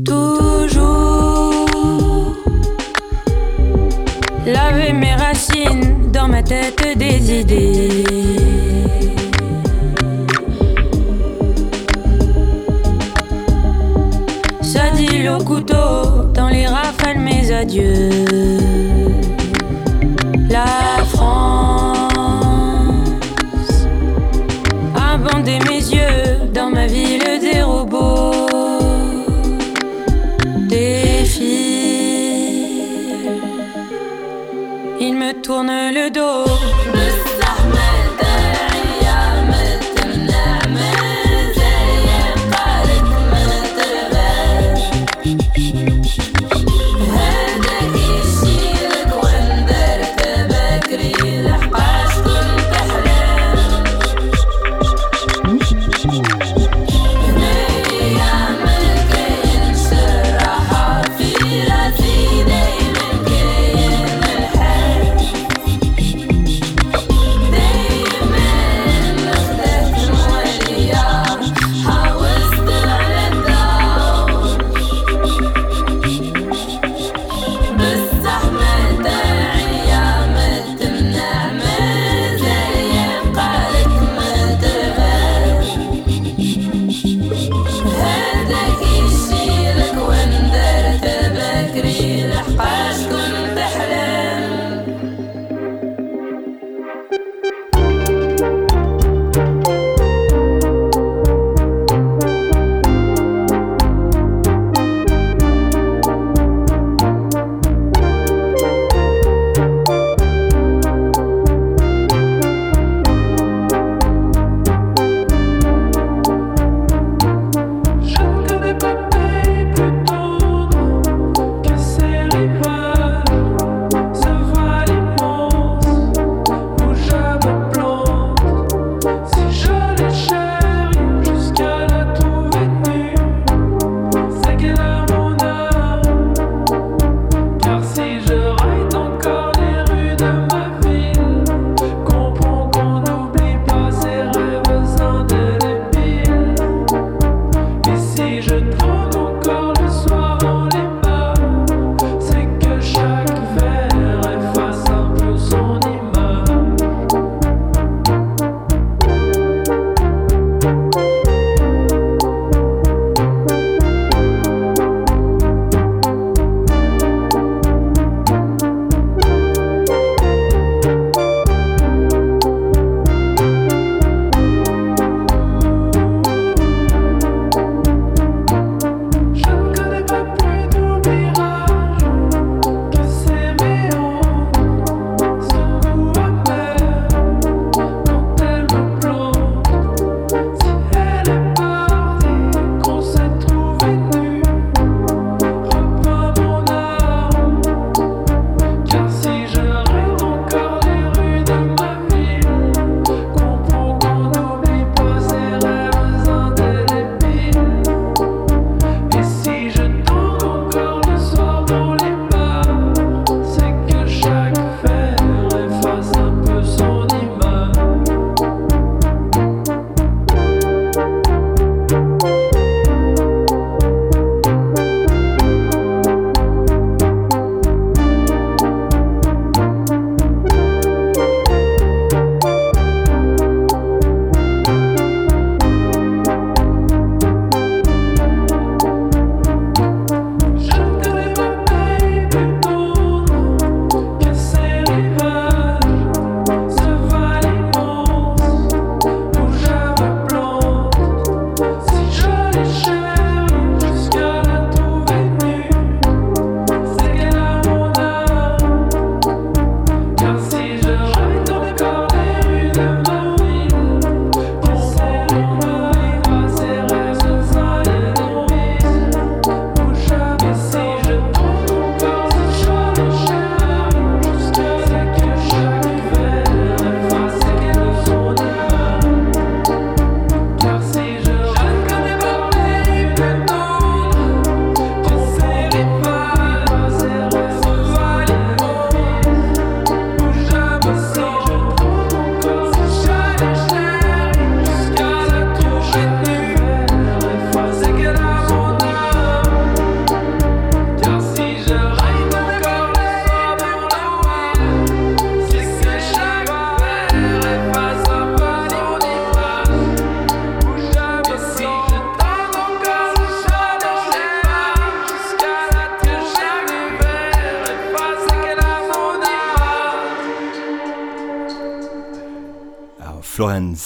Toujours Laver mes racines dans ma tête des idées. Ça dit le couteau dans les rafales mes adieux tourne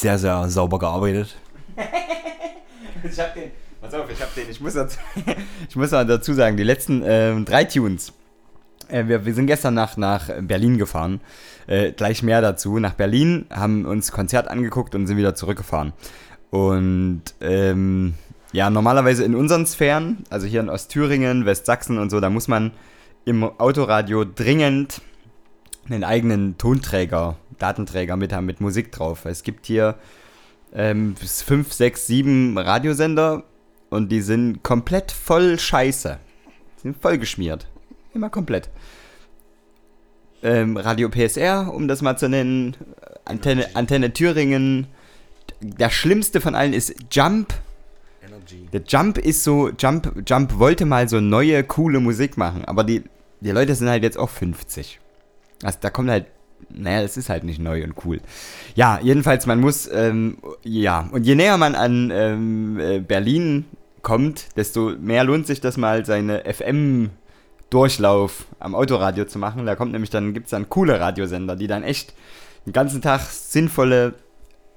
sehr, sehr sauber gearbeitet. <laughs> Ich hab den, pass auf, ich hab den, ich muss dazu, <laughs> ich muss dazu sagen, die letzten ähm, drei Tunes. Äh, wir, wir sind gestern nach, nach Berlin gefahren. Äh, gleich mehr dazu. Nach Berlin, haben uns Konzert angeguckt und sind wieder zurückgefahren. Und ähm, ja, normalerweise in unseren Sphären, also hier in Ostthüringen, Westsachsen und so, da muss man im Autoradio dringend einen eigenen Tonträger, Datenträger mit haben, mit Musik drauf. Es gibt hier ähm, fünf, sechs, sieben Radiosender und die sind komplett voll Scheiße. Sind voll geschmiert. Immer komplett. Ähm, Radio PSR, um das mal zu nennen. Antenne, Antenne Thüringen. Der schlimmste von allen ist Jump. Der Jump ist so, Jump, Jump wollte mal so neue, coole Musik machen, aber die, die Leute sind halt jetzt auch 50. Also da kommt halt, naja, das ist halt nicht neu und cool. Ja, jedenfalls, man muss, ähm, ja, und je näher man an ähm, äh, Berlin kommt, desto mehr lohnt sich das mal, seine FM-Durchlauf am Autoradio zu machen. Da kommt nämlich dann, gibt es dann coole Radiosender, die dann echt den ganzen Tag sinnvolle,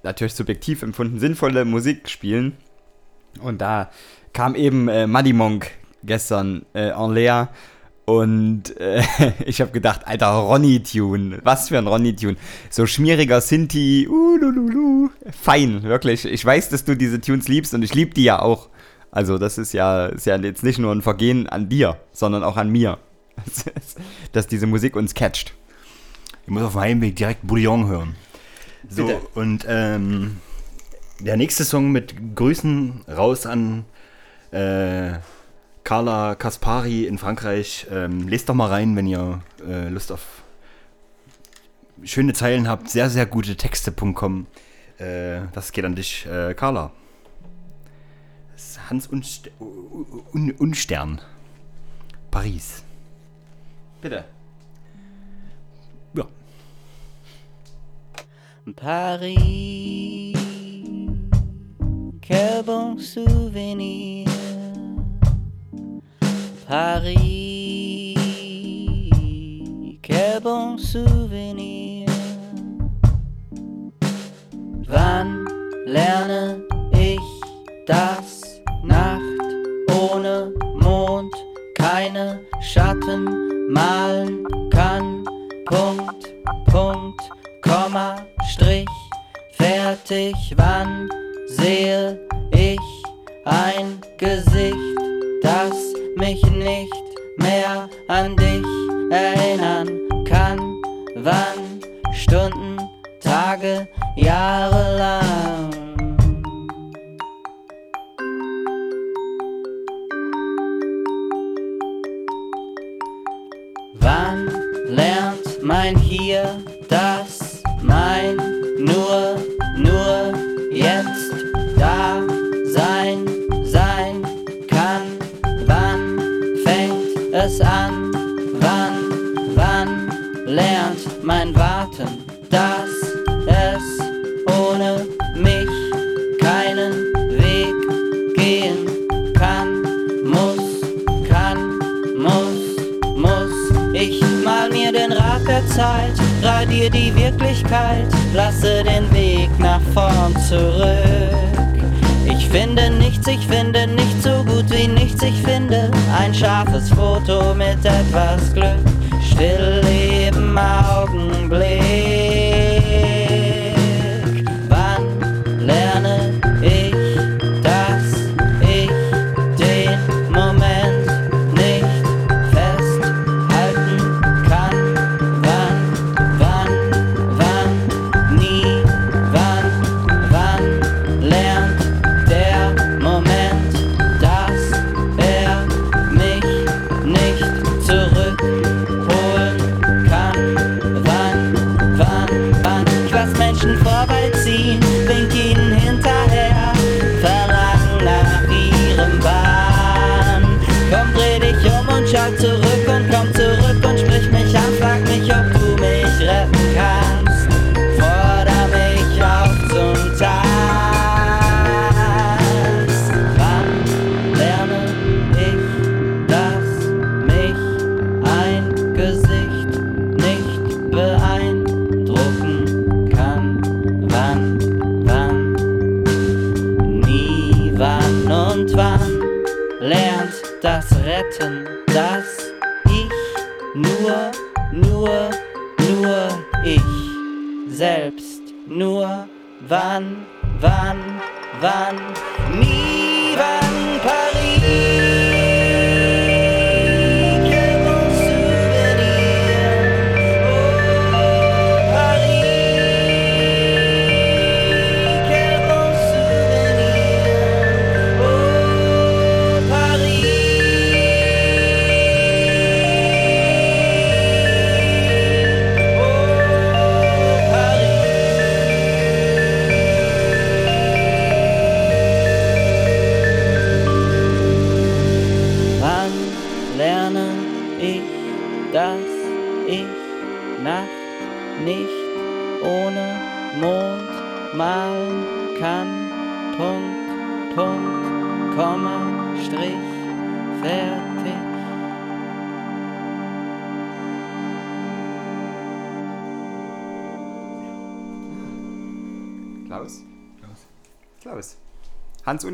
natürlich subjektiv empfunden, sinnvolle Musik spielen. Und da kam eben äh, Muddy Monk gestern äh, en l'air und äh, <laughs> ich habe gedacht, alter Ronny-Tune, was für ein Ronny-Tune. So schmieriger Sinti, uh, lululu. fein, wirklich. Ich weiß, dass du diese Tunes liebst und ich liebe die ja auch. Also das ist ja, ist ja jetzt nicht nur ein Vergehen an dir, sondern auch an mir, <laughs> dass diese Musik uns catcht. Ich muss auf dem Heimweg direkt Bouillon hören. So, Bitte. und ähm, der nächste Song mit Grüßen raus an äh, Carla Kaspari in Frankreich. Ähm, lest doch mal rein, wenn ihr äh, Lust auf schöne Zeilen habt. Sehr, sehr gute Texte.com. Äh, das geht an dich, äh, Carla. Das ist Hans Unst Un Unstern. Paris. Bitte. Ja. Paris, quel bon souvenir. Paris, quel bon souvenir. Wann lerne ich, dass Nacht ohne Mond keine Schatten malen kann? Punkt, Punkt, Komma, Strich, fertig. Wann sehe ich ein Gesicht, das mich nicht mehr an dich erinnern kann? Wann Stunden, Tage, Jahre lang? Wann lernt mein Hier das es an? Wann, wann lernt mein Warten, dass es ohne mich keinen Weg gehen kann? Muss, kann, muss, muss. Ich mal mir den Rad der Zeit, radier die Wirklichkeit, lasse den Weg nach vorn zurück. Ich finde nichts, ich finde nichts so gut wie nichts, ich finde. Ein scharfes Foto mit etwas Glück,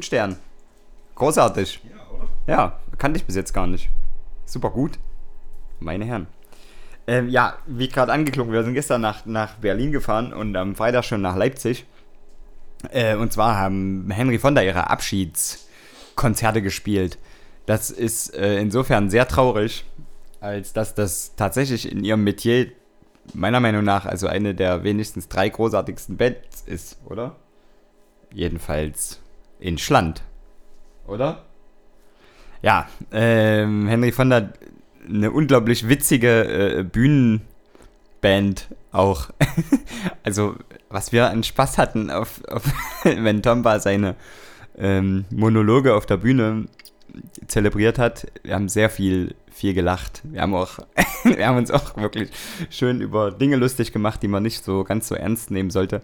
Stern. Großartig. Ja, oder? Ja, kannte ich bis jetzt gar nicht. Super gut. Meine Herren. Ähm, ja, wie gerade angeklungen, wir sind gestern nach, nach Berlin gefahren und am Freitag schon nach Leipzig. Äh, und zwar haben Henry Fonda ihre Abschiedskonzerte gespielt. Das ist äh, insofern sehr traurig, als dass das tatsächlich in ihrem Metier meiner Meinung nach also eine der wenigstens drei großartigsten Bands ist, oder? Jedenfalls in Schland. Oder? Ja, ähm, Henry Fonda, eine unglaublich witzige äh, Bühnenband auch. <laughs> also, was wir an Spaß hatten, auf, auf <laughs> wenn Tomba seine ähm, Monologe auf der Bühne zelebriert hat. Wir haben sehr viel, viel gelacht. Wir haben auch, <laughs> wir haben uns auch wirklich schön über Dinge lustig gemacht, die man nicht so ganz so ernst nehmen sollte.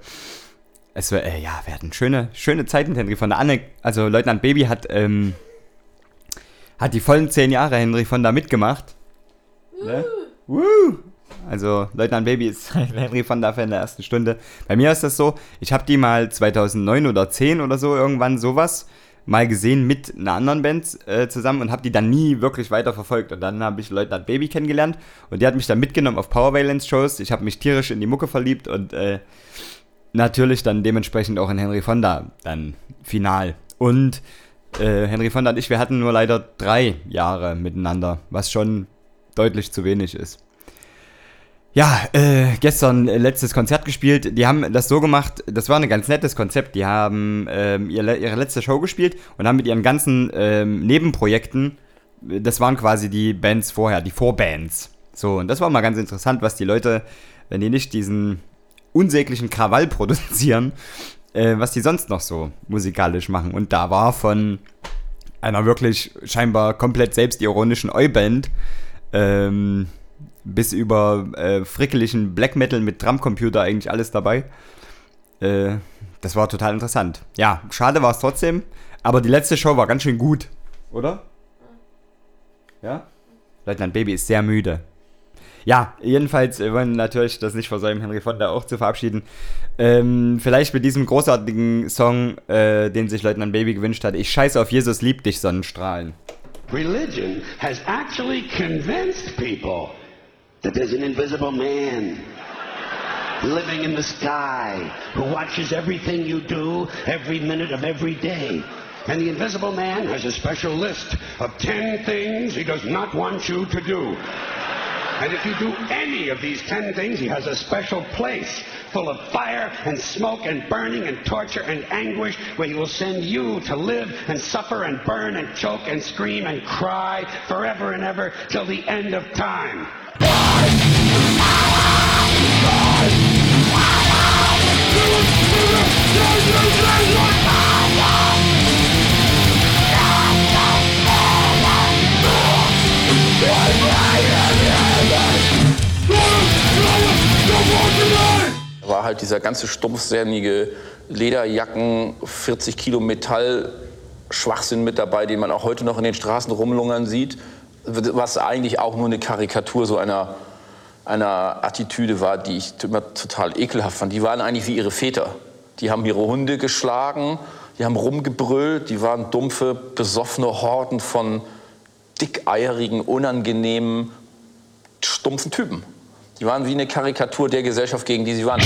Es war, äh, ja, wir hatten schöne, schöne Zeiten mit Henry Fonda. Anne, also Leutnant Baby hat, ähm, hat die vollen zehn Jahre Henry Fonda mitgemacht. Ne? Woo! Also Leutnant Baby ist <laughs> Henry Fonda Fan der ersten Stunde. Bei mir ist das so, ich habe die mal 2009 oder 10 oder so irgendwann sowas mal gesehen mit einer anderen Band äh, zusammen und habe die dann nie wirklich weiter verfolgt. Und dann habe ich Leutnant Baby kennengelernt und die hat mich dann mitgenommen auf Power Valence Shows. Ich habe mich tierisch in die Mucke verliebt und äh, natürlich dann dementsprechend auch in Henry Fonda dann final. Und äh, Henry Fonda und ich, wir hatten nur leider drei Jahre miteinander, was schon deutlich zu wenig ist. Ja, äh, gestern äh, letztes Konzert gespielt. Die haben das so gemacht, das war ein ganz nettes Konzept. Die haben ähm, ihre, ihre letzte Show gespielt und haben mit ihren ganzen ähm, Nebenprojekten, das waren quasi die Bands vorher, die Vorbands. So, und das war mal ganz interessant, was die Leute, wenn die nicht diesen unsäglichen Krawall produzieren, äh, was die sonst noch so musikalisch machen. Und da war von einer wirklich scheinbar komplett selbstironischen Oi-Band ähm, bis über äh, frickeligen Black Metal mit Drumcomputer eigentlich alles dabei. Äh, das war total interessant. Ja, schade war es trotzdem, aber die letzte Show war ganz schön gut, oder? Ja? Leutnant Baby ist sehr müde. Ja, jedenfalls wollen natürlich das nicht versäumen, Henry Fonda auch zu verabschieden. Ähm, vielleicht mit diesem großartigen Song, äh, den sich Leutnant Baby gewünscht hat. Ich scheiße auf Jesus, lieb dich, Sonnenstrahlen. Religion has actually convinced people that there's an invisible man living in the sky who watches everything you do every minute of every day. And the invisible man has a special list of 10 things he does not want you to do. And if you do any of these 10 things, he has a special place full of fire and smoke and burning and torture and anguish where he will send you to live and suffer and burn and choke and scream and cry forever and ever till the end of time. War halt dieser ganze stumpfsämige Lederjacken, 40 Kilo Metall, Schwachsinn mit dabei, den man auch heute noch in den Straßen rumlungern sieht, was eigentlich auch nur eine Karikatur so einer, einer Attitüde war, die ich immer total ekelhaft fand. Die waren eigentlich wie ihre Väter. Die haben ihre Hunde geschlagen, die haben rumgebrüllt, die waren dumpfe, besoffene Horden von dickeierigen, unangenehmen, stumpfen Typen. Die waren wie eine Karikatur der Gesellschaft, gegen die sie waren.